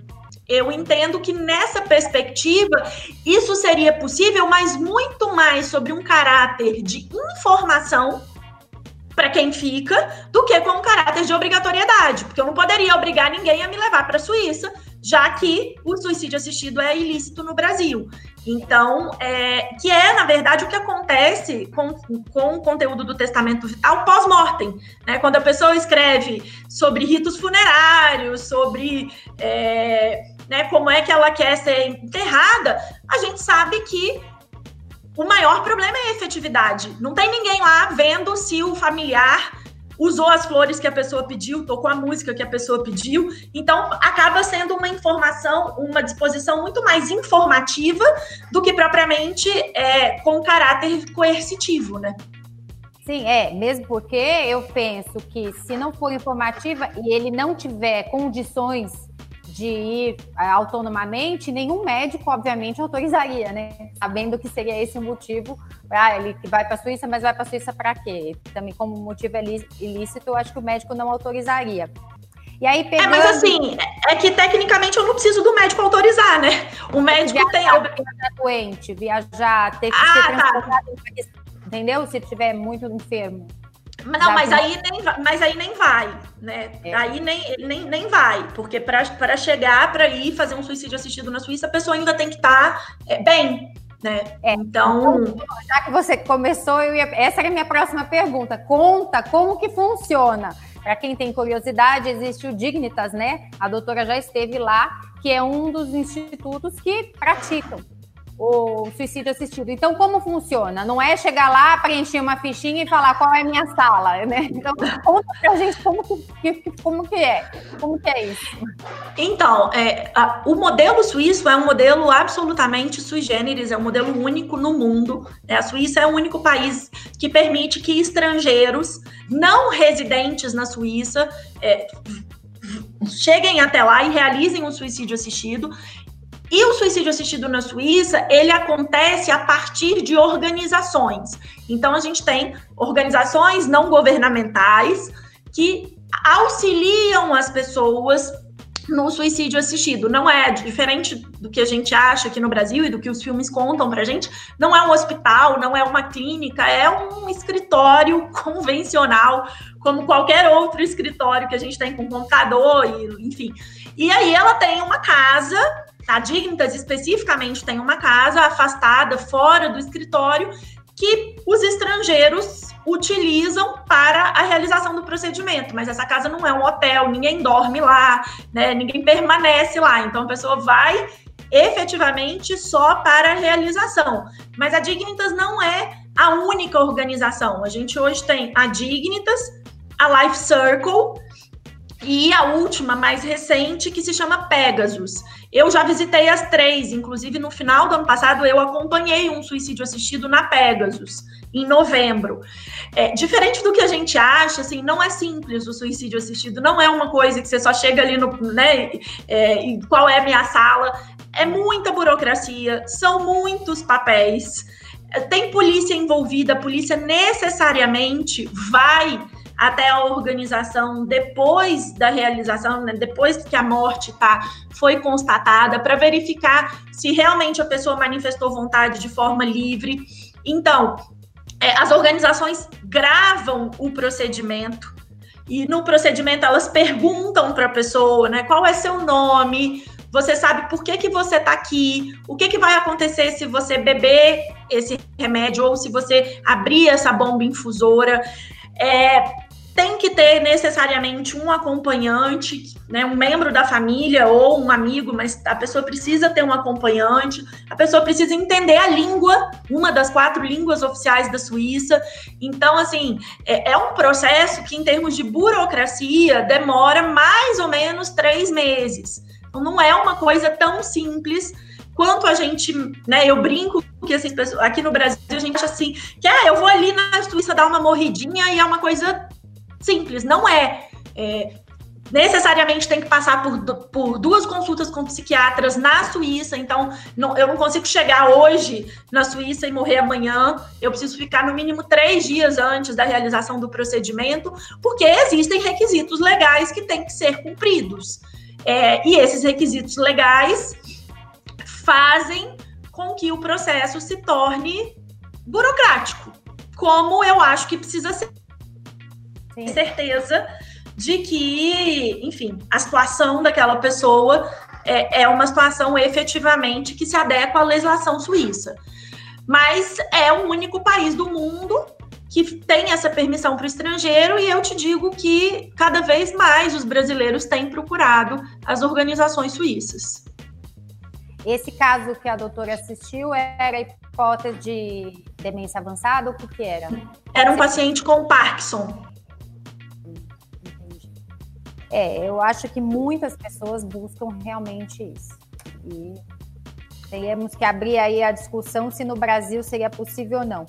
Eu entendo que nessa perspectiva isso seria possível, mas muito mais sobre um caráter de informação para quem fica do que com um caráter de obrigatoriedade, porque eu não poderia obrigar ninguém a me levar para a Suíça, já que o suicídio assistido é ilícito no Brasil. Então, é, que é, na verdade, o que acontece com, com o conteúdo do testamento vital pós-mortem. Né? Quando a pessoa escreve sobre ritos funerários, sobre é, né, como é que ela quer ser enterrada, a gente sabe que o maior problema é a efetividade. Não tem ninguém lá vendo se o familiar usou as flores que a pessoa pediu, tocou a música que a pessoa pediu. Então, acaba sendo uma informação, uma disposição muito mais informativa do que propriamente é, com caráter coercitivo, né? Sim, é, mesmo porque eu penso que se não for informativa e ele não tiver condições de ir é, autonomamente, nenhum médico, obviamente, autorizaria, né? Sabendo que seria esse o motivo. Ah, ele vai para a Suíça, mas vai para a Suíça para quê? Também, como motivo é ilícito, eu acho que o médico não autorizaria. E aí, pegando... É, mas assim, é que tecnicamente eu não preciso do médico autorizar, né? O médico viajar, tem. Viajar doente, viajar, ter que ah, ser tá. transportado, tá. entendeu? Se estiver muito enfermo. Não, mas aí, nem, mas aí nem vai, né? É. Aí nem, nem, nem vai, porque para chegar para ir fazer um suicídio assistido na Suíça, a pessoa ainda tem que estar tá, é, bem, né? É. Então, então, já que você começou, ia... essa era a minha próxima pergunta. Conta como que funciona. Para quem tem curiosidade, existe o Dignitas, né? A doutora já esteve lá, que é um dos institutos que praticam o suicídio assistido. Então, como funciona? Não é chegar lá, preencher uma fichinha e falar qual é a minha sala, né? Então, conta pra gente como que, como que é, como que é isso. Então, é, a, o modelo suíço é um modelo absolutamente sui generis, é um modelo único no mundo. Né? A Suíça é o único país que permite que estrangeiros não residentes na Suíça é, cheguem até lá e realizem um suicídio assistido. E o suicídio assistido na Suíça, ele acontece a partir de organizações. Então, a gente tem organizações não governamentais que auxiliam as pessoas no suicídio assistido. Não é diferente do que a gente acha aqui no Brasil e do que os filmes contam pra gente. Não é um hospital, não é uma clínica, é um escritório convencional, como qualquer outro escritório que a gente tem com computador e enfim. E aí ela tem uma casa a Dignitas especificamente tem uma casa afastada, fora do escritório, que os estrangeiros utilizam para a realização do procedimento. Mas essa casa não é um hotel, ninguém dorme lá, né? ninguém permanece lá. Então a pessoa vai efetivamente só para a realização. Mas a Dignitas não é a única organização. A gente hoje tem a Dignitas, a Life Circle e a última, mais recente, que se chama Pegasus. Eu já visitei as três, inclusive no final do ano passado eu acompanhei um suicídio assistido na Pegasus, em novembro. É, diferente do que a gente acha, assim, não é simples o suicídio assistido, não é uma coisa que você só chega ali no, né, é, qual é a minha sala. é muita burocracia, são muitos papéis, tem polícia envolvida, a polícia necessariamente vai até a organização depois da realização, né, depois que a morte tá, foi constatada, para verificar se realmente a pessoa manifestou vontade de forma livre. Então, é, as organizações gravam o procedimento e no procedimento elas perguntam para a pessoa, né, qual é seu nome, você sabe por que, que você está aqui, o que, que vai acontecer se você beber esse remédio ou se você abrir essa bomba infusora. É, tem que ter necessariamente um acompanhante, né, um membro da família ou um amigo, mas a pessoa precisa ter um acompanhante, a pessoa precisa entender a língua, uma das quatro línguas oficiais da Suíça. Então, assim, é, é um processo que, em termos de burocracia, demora mais ou menos três meses. Então, não é uma coisa tão simples quanto a gente, né? Eu brinco que assim, aqui no Brasil a gente acha assim, que ah, eu vou ali na Suíça dar uma morridinha e é uma coisa simples. Não é. é necessariamente tem que passar por, por duas consultas com psiquiatras na Suíça, então não, eu não consigo chegar hoje na Suíça e morrer amanhã. Eu preciso ficar no mínimo três dias antes da realização do procedimento, porque existem requisitos legais que têm que ser cumpridos. É, e esses requisitos legais fazem com que o processo se torne burocrático, como eu acho que precisa ser. Sim. Certeza de que, enfim, a situação daquela pessoa é, é uma situação efetivamente que se adequa à legislação suíça. Mas é o único país do mundo que tem essa permissão para o estrangeiro, e eu te digo que cada vez mais os brasileiros têm procurado as organizações suíças. Esse caso que a doutora assistiu era hipótese de demência avançada ou o que era? Era um paciente com Parkinson. É, eu acho que muitas pessoas buscam realmente isso. E teríamos que abrir aí a discussão se no Brasil seria possível ou não.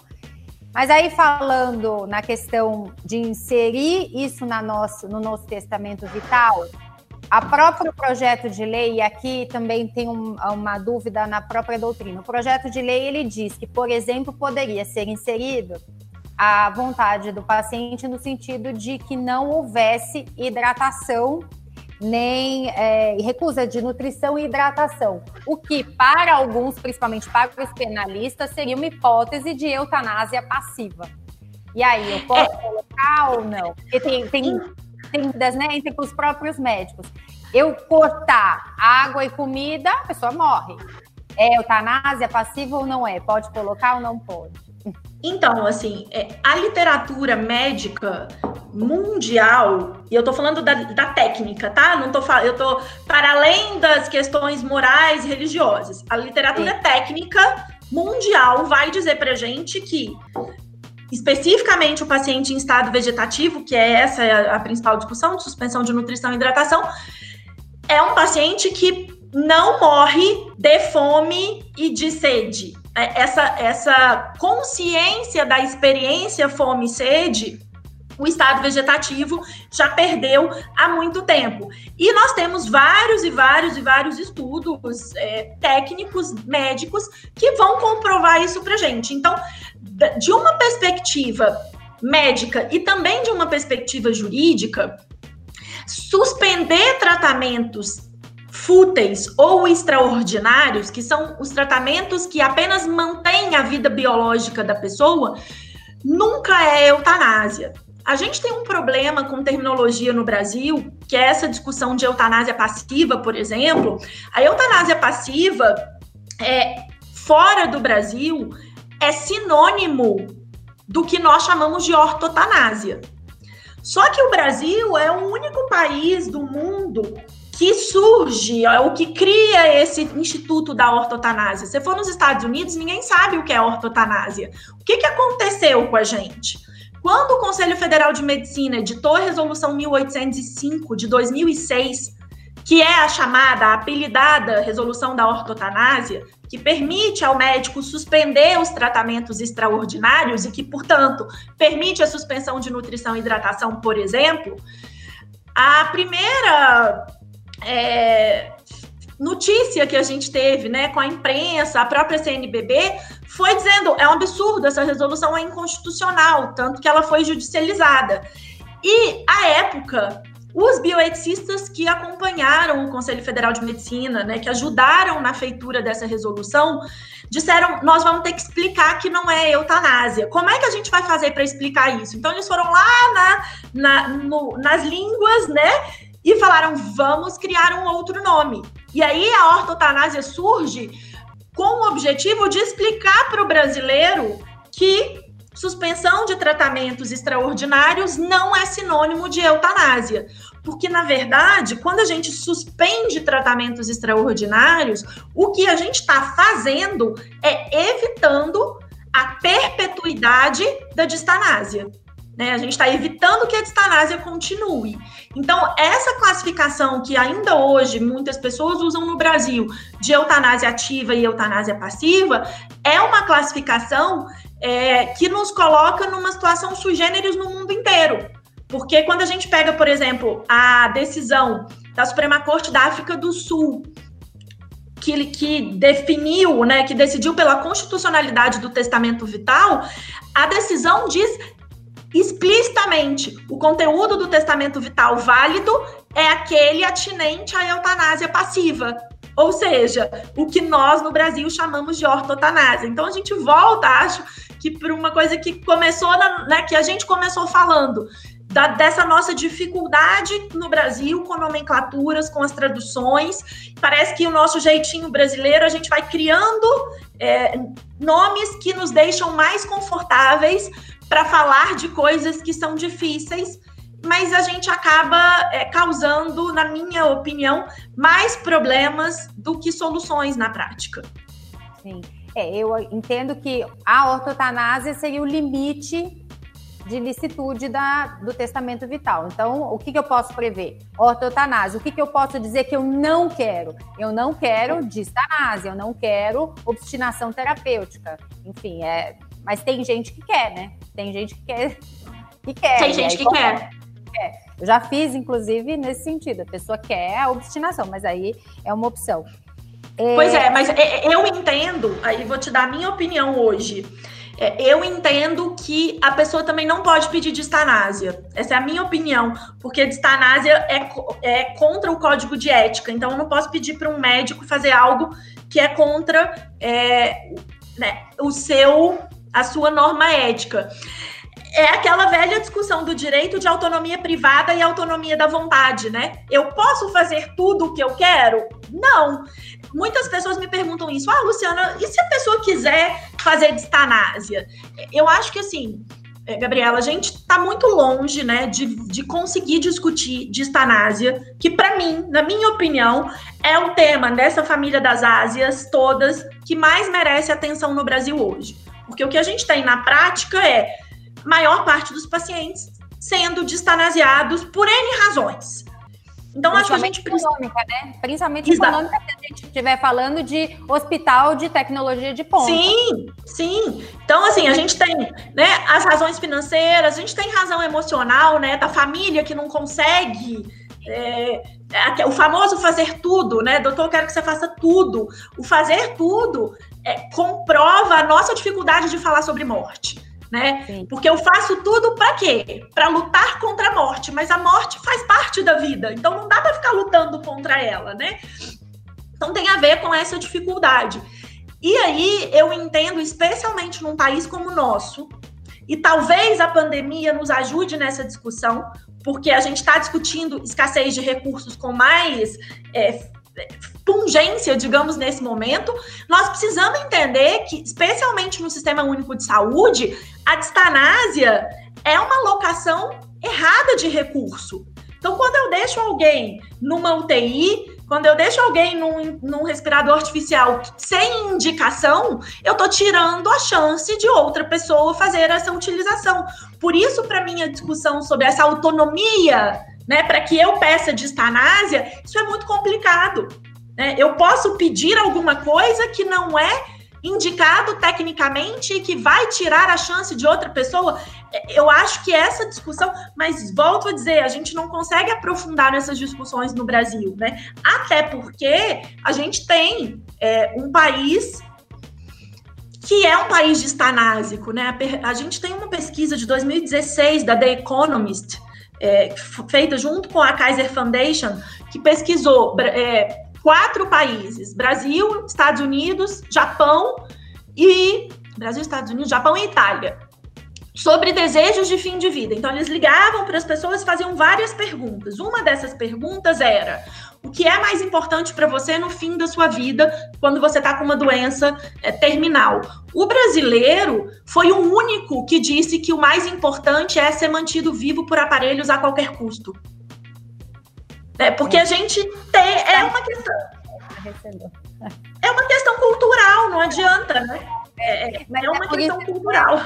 Mas aí falando na questão de inserir isso na nosso, no nosso testamento vital, a próprio projeto de lei, e aqui também tem um, uma dúvida na própria doutrina, o projeto de lei ele diz que, por exemplo, poderia ser inserido a vontade do paciente no sentido de que não houvesse hidratação nem é, recusa de nutrição e hidratação, o que para alguns, principalmente para os penalistas, seria uma hipótese de eutanásia passiva. E aí, eu posso é. colocar ou não? Porque tem, tem, tem né, entre os próprios médicos. Eu cortar água e comida, a pessoa morre. É eutanásia passiva ou não é? Pode colocar ou não pode? Então, assim, é, a literatura médica mundial, e eu tô falando da, da técnica, tá? Não tô eu tô para além das questões morais e religiosas. A literatura Sim. técnica mundial vai dizer pra gente que especificamente o paciente em estado vegetativo, que é essa a principal discussão, de suspensão de nutrição e hidratação, é um paciente que não morre de fome e de sede. É, essa, essa consciência da experiência fome e sede o estado vegetativo já perdeu há muito tempo. E nós temos vários e vários e vários estudos é, técnicos, médicos, que vão comprovar isso para gente. Então, de uma perspectiva médica e também de uma perspectiva jurídica, suspender tratamentos fúteis ou extraordinários, que são os tratamentos que apenas mantêm a vida biológica da pessoa, nunca é eutanásia. A gente tem um problema com terminologia no Brasil, que é essa discussão de eutanásia passiva, por exemplo. A eutanásia passiva, é, fora do Brasil, é sinônimo do que nós chamamos de ortotanásia. Só que o Brasil é o único país do mundo que surge, é o que cria esse instituto da ortotanásia. Se for nos Estados Unidos, ninguém sabe o que é ortotanásia. O que, que aconteceu com a gente? Quando o Conselho Federal de Medicina editou a Resolução 1805 de 2006, que é a chamada, a apelidada Resolução da Ortotanásia, que permite ao médico suspender os tratamentos extraordinários e que, portanto, permite a suspensão de nutrição e hidratação, por exemplo, a primeira é, notícia que a gente teve, né, com a imprensa, a própria CNBB, foi dizendo é um absurdo, essa resolução é inconstitucional, tanto que ela foi judicializada. E, à época, os bioeticistas que acompanharam o Conselho Federal de Medicina, né, que ajudaram na feitura dessa resolução, disseram: nós vamos ter que explicar que não é eutanásia. Como é que a gente vai fazer para explicar isso? Então, eles foram lá na, na no, nas línguas, né? E falaram: vamos criar um outro nome. E aí a ortotanásia surge com o objetivo de explicar para o brasileiro que suspensão de tratamentos extraordinários não é sinônimo de eutanásia. Porque, na verdade, quando a gente suspende tratamentos extraordinários, o que a gente está fazendo é evitando a perpetuidade da distanásia. Né? A gente está evitando que a distanásia continue. Então, essa classificação que ainda hoje muitas pessoas usam no Brasil de eutanásia ativa e eutanásia passiva é uma classificação é, que nos coloca numa situação sui generis no mundo inteiro. Porque quando a gente pega, por exemplo, a decisão da Suprema Corte da África do Sul, que, que definiu, né, que decidiu pela constitucionalidade do testamento vital, a decisão diz explicitamente o conteúdo do testamento vital válido é aquele atinente à eutanásia passiva. Ou seja, o que nós no Brasil chamamos de ortotanásia. Então a gente volta, acho, que para uma coisa que começou, na, né, que a gente começou falando, da, dessa nossa dificuldade no Brasil com nomenclaturas, com as traduções. Parece que o nosso jeitinho brasileiro, a gente vai criando é, nomes que nos deixam mais confortáveis para falar de coisas que são difíceis, mas a gente acaba é, causando, na minha opinião, mais problemas do que soluções na prática. Sim. É, eu entendo que a ortotanásia seria o limite de licitude da, do testamento vital. Então, o que, que eu posso prever? Ortotanásia. O que, que eu posso dizer que eu não quero? Eu não quero distanásia, eu não quero obstinação terapêutica. Enfim, é, mas tem gente que quer, né? Tem gente que quer. Que quer tem gente que quer. quer. Eu já fiz, inclusive, nesse sentido. A pessoa quer a obstinação, mas aí é uma opção. É... Pois é, mas é, eu entendo, aí vou te dar a minha opinião hoje. É, eu entendo que a pessoa também não pode pedir distanásia. Essa é a minha opinião, porque distanásia é, é contra o código de ética. Então, eu não posso pedir para um médico fazer algo que é contra é, né, o seu, a sua norma ética é aquela velha discussão do direito de autonomia privada e autonomia da vontade, né? Eu posso fazer tudo o que eu quero? Não. Muitas pessoas me perguntam isso. Ah, Luciana, e se a pessoa quiser fazer distanásia? Eu acho que assim, é, Gabriela, a gente está muito longe, né, de, de conseguir discutir distanásia, que para mim, na minha opinião, é o tema dessa família das Ásias todas que mais merece atenção no Brasil hoje. Porque o que a gente tem na prática é maior parte dos pacientes sendo distanasiados por N razões. Então, acho que a gente precisa. Econômica, né? Principalmente Exato. econômica, se a gente estiver falando de hospital de tecnologia de ponta. Sim, sim. Então, assim, a gente tem né, as razões financeiras, a gente tem razão emocional, né? Da família que não consegue. É, o famoso fazer tudo, né? Doutor, eu quero que você faça tudo. O fazer tudo é, comprova a nossa dificuldade de falar sobre morte né? Sim. Porque eu faço tudo para quê? Para lutar contra a morte, mas a morte faz parte da vida, então não dá para ficar lutando contra ela, né? Então tem a ver com essa dificuldade. E aí eu entendo, especialmente num país como o nosso, e talvez a pandemia nos ajude nessa discussão, porque a gente está discutindo escassez de recursos com mais é, pungência, digamos, nesse momento, nós precisamos entender que, especialmente no Sistema Único de Saúde, a distanásia é uma alocação errada de recurso. Então, quando eu deixo alguém numa UTI, quando eu deixo alguém num, num respirador artificial sem indicação, eu estou tirando a chance de outra pessoa fazer essa utilização. Por isso, para mim, a discussão sobre essa autonomia, né, para que eu peça distanásia, isso é muito complicado. Né? Eu posso pedir alguma coisa que não é indicado tecnicamente e que vai tirar a chance de outra pessoa? Eu acho que essa discussão, mas volto a dizer, a gente não consegue aprofundar nessas discussões no Brasil, né? Até porque a gente tem é, um país que é um país distanásico, né? A gente tem uma pesquisa de 2016 da The Economist, é, feita junto com a Kaiser Foundation, que pesquisou é, quatro países: Brasil, Estados Unidos, Japão e Brasil, Estados Unidos, Japão e Itália. Sobre desejos de fim de vida. Então, eles ligavam para as pessoas e faziam várias perguntas. Uma dessas perguntas era: o que é mais importante para você no fim da sua vida, quando você está com uma doença é, terminal? O brasileiro foi o único que disse que o mais importante é ser mantido vivo por aparelhos a qualquer custo. É, porque a gente tem. É uma questão. É uma questão cultural, não adianta, né? É, é, é uma questão cultural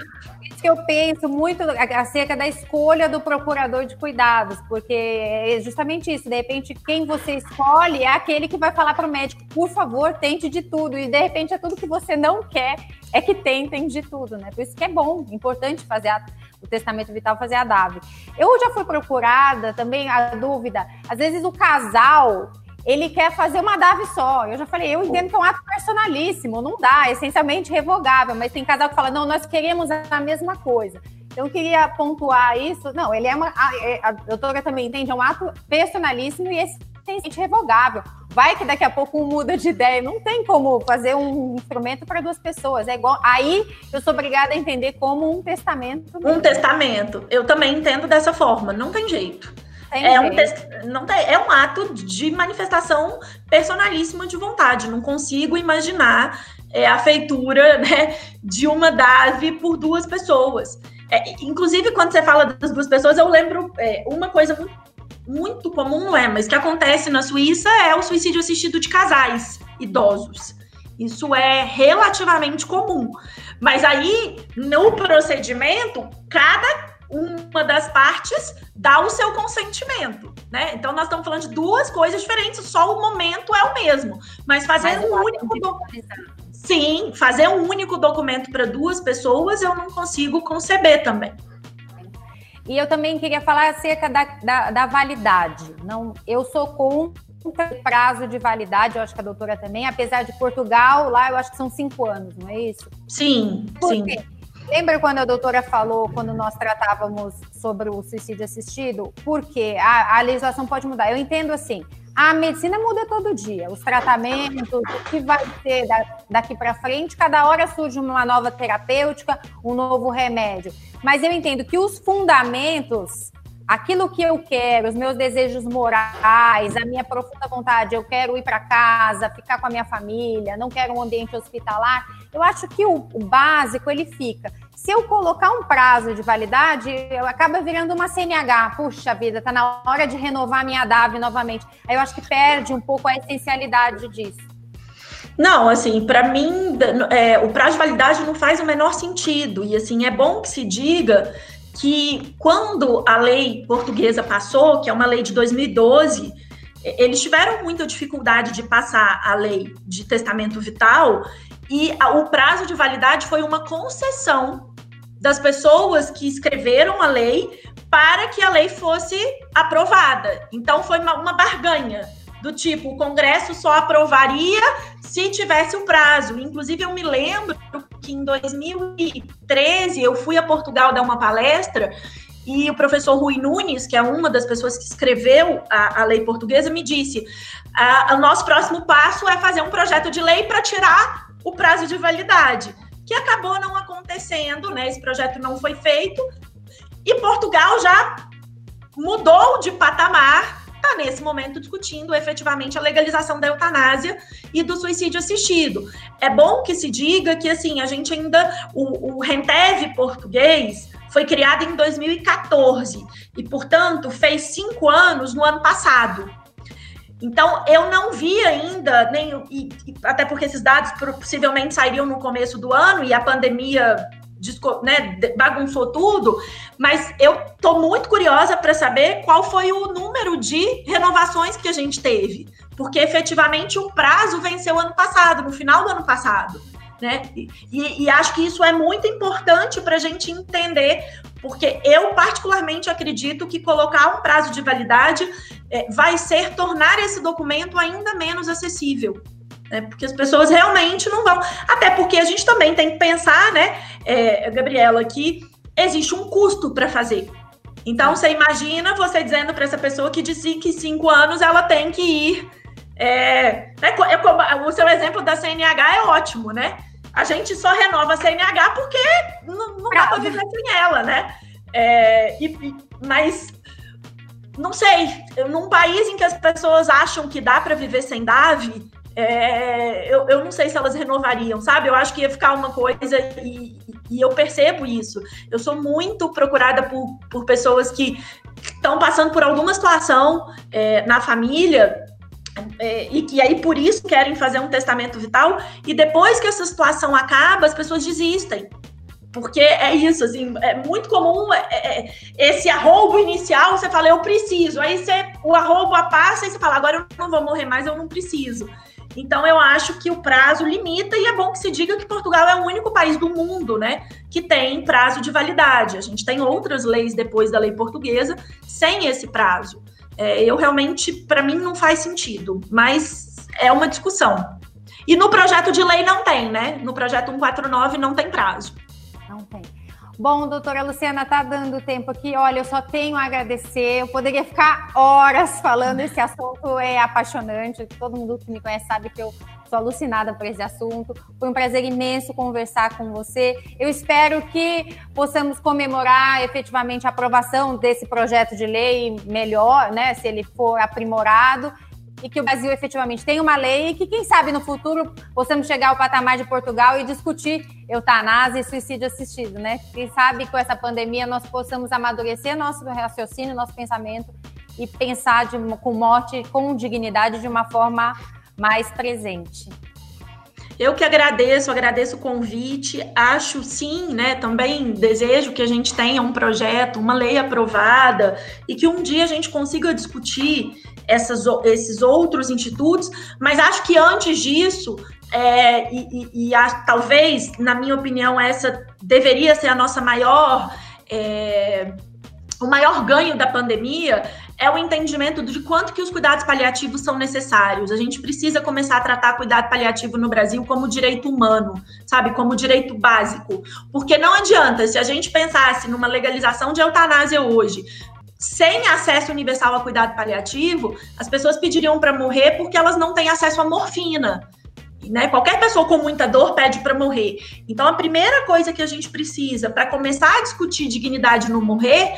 que eu penso muito acerca da escolha do procurador de cuidados, porque é justamente isso. De repente, quem você escolhe é aquele que vai falar para o médico, por favor, tente de tudo. E de repente é tudo que você não quer, é que tentem de tudo, né? Por isso que é bom, importante fazer a, o testamento vital, fazer a DAV. Eu já fui procurada também, a dúvida, às vezes o casal ele quer fazer uma DAV só. Eu já falei, eu entendo que é um ato personalíssimo, não dá, é essencialmente revogável, mas tem casal que fala, não, nós queremos a mesma coisa. Então, eu queria pontuar isso. Não, ele é uma. A, é, a doutora também entende, é um ato personalíssimo e essencialmente revogável. Vai que daqui a pouco um muda de ideia. Não tem como fazer um instrumento para duas pessoas. É igual. Aí eu sou obrigada a entender como um testamento. Um testamento. Eu também entendo dessa forma. Não tem jeito. É um, não tem, é um ato de manifestação personalíssima de vontade. Não consigo imaginar é, a feitura né, de uma DAV por duas pessoas. É, inclusive, quando você fala das duas pessoas, eu lembro é, uma coisa muito, muito comum, não é? Mas que acontece na Suíça é o suicídio assistido de casais idosos. Isso é relativamente comum. Mas aí, no procedimento, cada uma das partes dá o seu consentimento, né? Então nós estamos falando de duas coisas diferentes, só o momento é o mesmo, mas fazer mas um único documento. Sim, fazer um único documento para duas pessoas eu não consigo conceber também. E eu também queria falar acerca da, da, da validade. Não, eu sou com prazo de validade, eu acho que a doutora também, apesar de Portugal, lá eu acho que são cinco anos, não é isso? Sim, Por sim. Quê? Lembra quando a doutora falou, quando nós tratávamos sobre o suicídio assistido? Porque a, a legislação pode mudar. Eu entendo assim, a medicina muda todo dia, os tratamentos, o que vai ser daqui para frente, cada hora surge uma nova terapêutica, um novo remédio. Mas eu entendo que os fundamentos, aquilo que eu quero, os meus desejos morais, a minha profunda vontade, eu quero ir para casa, ficar com a minha família, não quero um ambiente hospitalar, eu acho que o, o básico ele fica. Se eu colocar um prazo de validade, eu acaba virando uma CNH. Puxa vida, tá na hora de renovar minha DAV novamente. Aí eu acho que perde um pouco a essencialidade disso. Não, assim, para mim, é, o prazo de validade não faz o menor sentido. E assim, é bom que se diga que quando a lei portuguesa passou, que é uma lei de 2012, eles tiveram muita dificuldade de passar a lei de testamento vital e o prazo de validade foi uma concessão das pessoas que escreveram a lei para que a lei fosse aprovada. Então foi uma, uma barganha do tipo, o Congresso só aprovaria se tivesse o prazo. Inclusive, eu me lembro que em 2013 eu fui a Portugal dar uma palestra e o professor Rui Nunes, que é uma das pessoas que escreveu a, a lei portuguesa, me disse: o nosso próximo passo é fazer um projeto de lei para tirar o prazo de validade, que acabou não acontecendo, né? Esse projeto não foi feito. E Portugal já mudou de patamar, está nesse momento discutindo efetivamente a legalização da eutanásia e do suicídio assistido. É bom que se diga que assim a gente ainda o, o Rentev português foi criado em 2014 e, portanto, fez cinco anos no ano passado. Então, eu não vi ainda, nem, e, e, até porque esses dados possivelmente sairiam no começo do ano e a pandemia né, bagunçou tudo, mas eu estou muito curiosa para saber qual foi o número de renovações que a gente teve, porque efetivamente o prazo venceu ano passado, no final do ano passado. Né? E, e acho que isso é muito importante para a gente entender, porque eu particularmente acredito que colocar um prazo de validade é, vai ser tornar esse documento ainda menos acessível. Né? Porque as pessoas realmente não vão. Até porque a gente também tem que pensar, né, é, Gabriela, que existe um custo para fazer. Então, você imagina você dizendo para essa pessoa que de 5 em 5 anos ela tem que ir. É, né, o seu exemplo da CNH é ótimo, né? A gente só renova a CNH porque não, não dá para viver sem ela, né? É, e, mas não sei, num país em que as pessoas acham que dá para viver sem DAV, é, eu, eu não sei se elas renovariam, sabe? Eu acho que ia ficar uma coisa e, e eu percebo isso. Eu sou muito procurada por, por pessoas que estão passando por alguma situação é, na família é, e que aí por isso querem fazer um testamento vital e depois que essa situação acaba, as pessoas desistem. Porque é isso, assim, é muito comum é, é, esse arrobo inicial, você fala, eu preciso. Aí você, o arrobo passa e você fala, agora eu não vou morrer mais, eu não preciso. Então, eu acho que o prazo limita, e é bom que se diga que Portugal é o único país do mundo, né, que tem prazo de validade. A gente tem outras leis depois da lei portuguesa sem esse prazo. É, eu realmente, para mim, não faz sentido, mas é uma discussão. E no projeto de lei não tem, né? No projeto 149 não tem prazo. Não tem. Bom, doutora Luciana, tá dando tempo aqui. Olha, eu só tenho a agradecer. Eu poderia ficar horas falando. Esse assunto é apaixonante. Todo mundo que me conhece sabe que eu sou alucinada por esse assunto. Foi um prazer imenso conversar com você. Eu espero que possamos comemorar efetivamente a aprovação desse projeto de lei melhor, né? Se ele for aprimorado e que o Brasil efetivamente tem uma lei e que, quem sabe, no futuro possamos chegar ao patamar de Portugal e discutir eutanásia e suicídio assistido, né? Quem sabe com essa pandemia nós possamos amadurecer nosso raciocínio, nosso pensamento e pensar de, com morte com dignidade de uma forma mais presente. Eu que agradeço, agradeço o convite. Acho sim, né? Também desejo que a gente tenha um projeto, uma lei aprovada e que um dia a gente consiga discutir essas, esses outros institutos, mas acho que antes disso, é, e, e, e a, talvez, na minha opinião, essa deveria ser a nossa maior. É, o maior ganho da pandemia é o entendimento de quanto que os cuidados paliativos são necessários. A gente precisa começar a tratar cuidado paliativo no Brasil como direito humano, sabe, como direito básico. Porque não adianta se a gente pensasse numa legalização de eutanásia hoje, sem acesso universal a cuidado paliativo, as pessoas pediriam para morrer porque elas não têm acesso à morfina. Né? Qualquer pessoa com muita dor pede para morrer. Então, a primeira coisa que a gente precisa para começar a discutir dignidade no morrer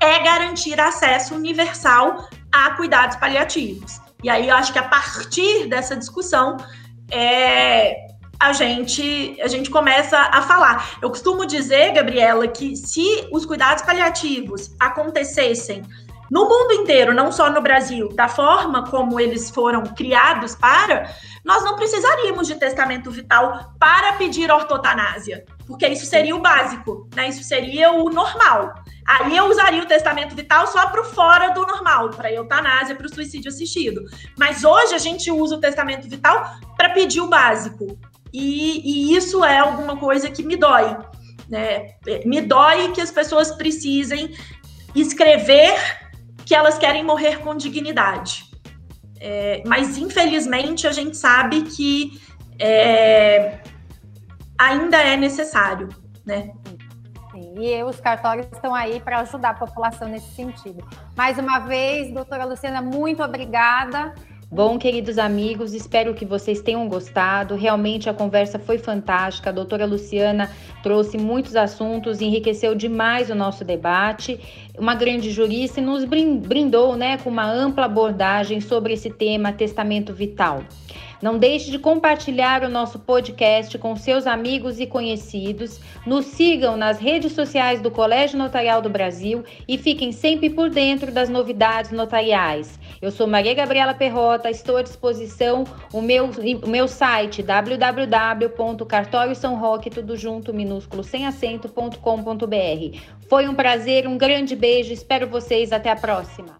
é garantir acesso universal a cuidados paliativos. E aí, eu acho que a partir dessa discussão, é, a gente a gente começa a falar. Eu costumo dizer, Gabriela, que se os cuidados paliativos acontecessem no mundo inteiro, não só no Brasil, da forma como eles foram criados para, nós não precisaríamos de testamento vital para pedir ortotanásia, porque isso seria o básico, né? Isso seria o normal. Aí eu usaria o testamento vital só para o fora do normal, para eutanásia, para o suicídio assistido. Mas hoje a gente usa o testamento vital para pedir o básico. E, e isso é alguma coisa que me dói. Né? Me dói que as pessoas precisem escrever que elas querem morrer com dignidade. É, mas, infelizmente, a gente sabe que é, ainda é necessário, né? Sim, e os cartórios estão aí para ajudar a população nesse sentido. Mais uma vez, doutora Luciana, muito obrigada. Bom, queridos amigos, espero que vocês tenham gostado. Realmente a conversa foi fantástica. A doutora Luciana trouxe muitos assuntos, enriqueceu demais o nosso debate. Uma grande jurista e nos brindou né, com uma ampla abordagem sobre esse tema testamento vital. Não deixe de compartilhar o nosso podcast com seus amigos e conhecidos. Nos sigam nas redes sociais do Colégio Notarial do Brasil e fiquem sempre por dentro das novidades notariais. Eu sou Maria Gabriela Perrota, estou à disposição o meu, o meu site www.cartóriosaoroque, tudo junto, minúsculo, sem acento.com.br. Foi um prazer, um grande beijo, espero vocês, até a próxima.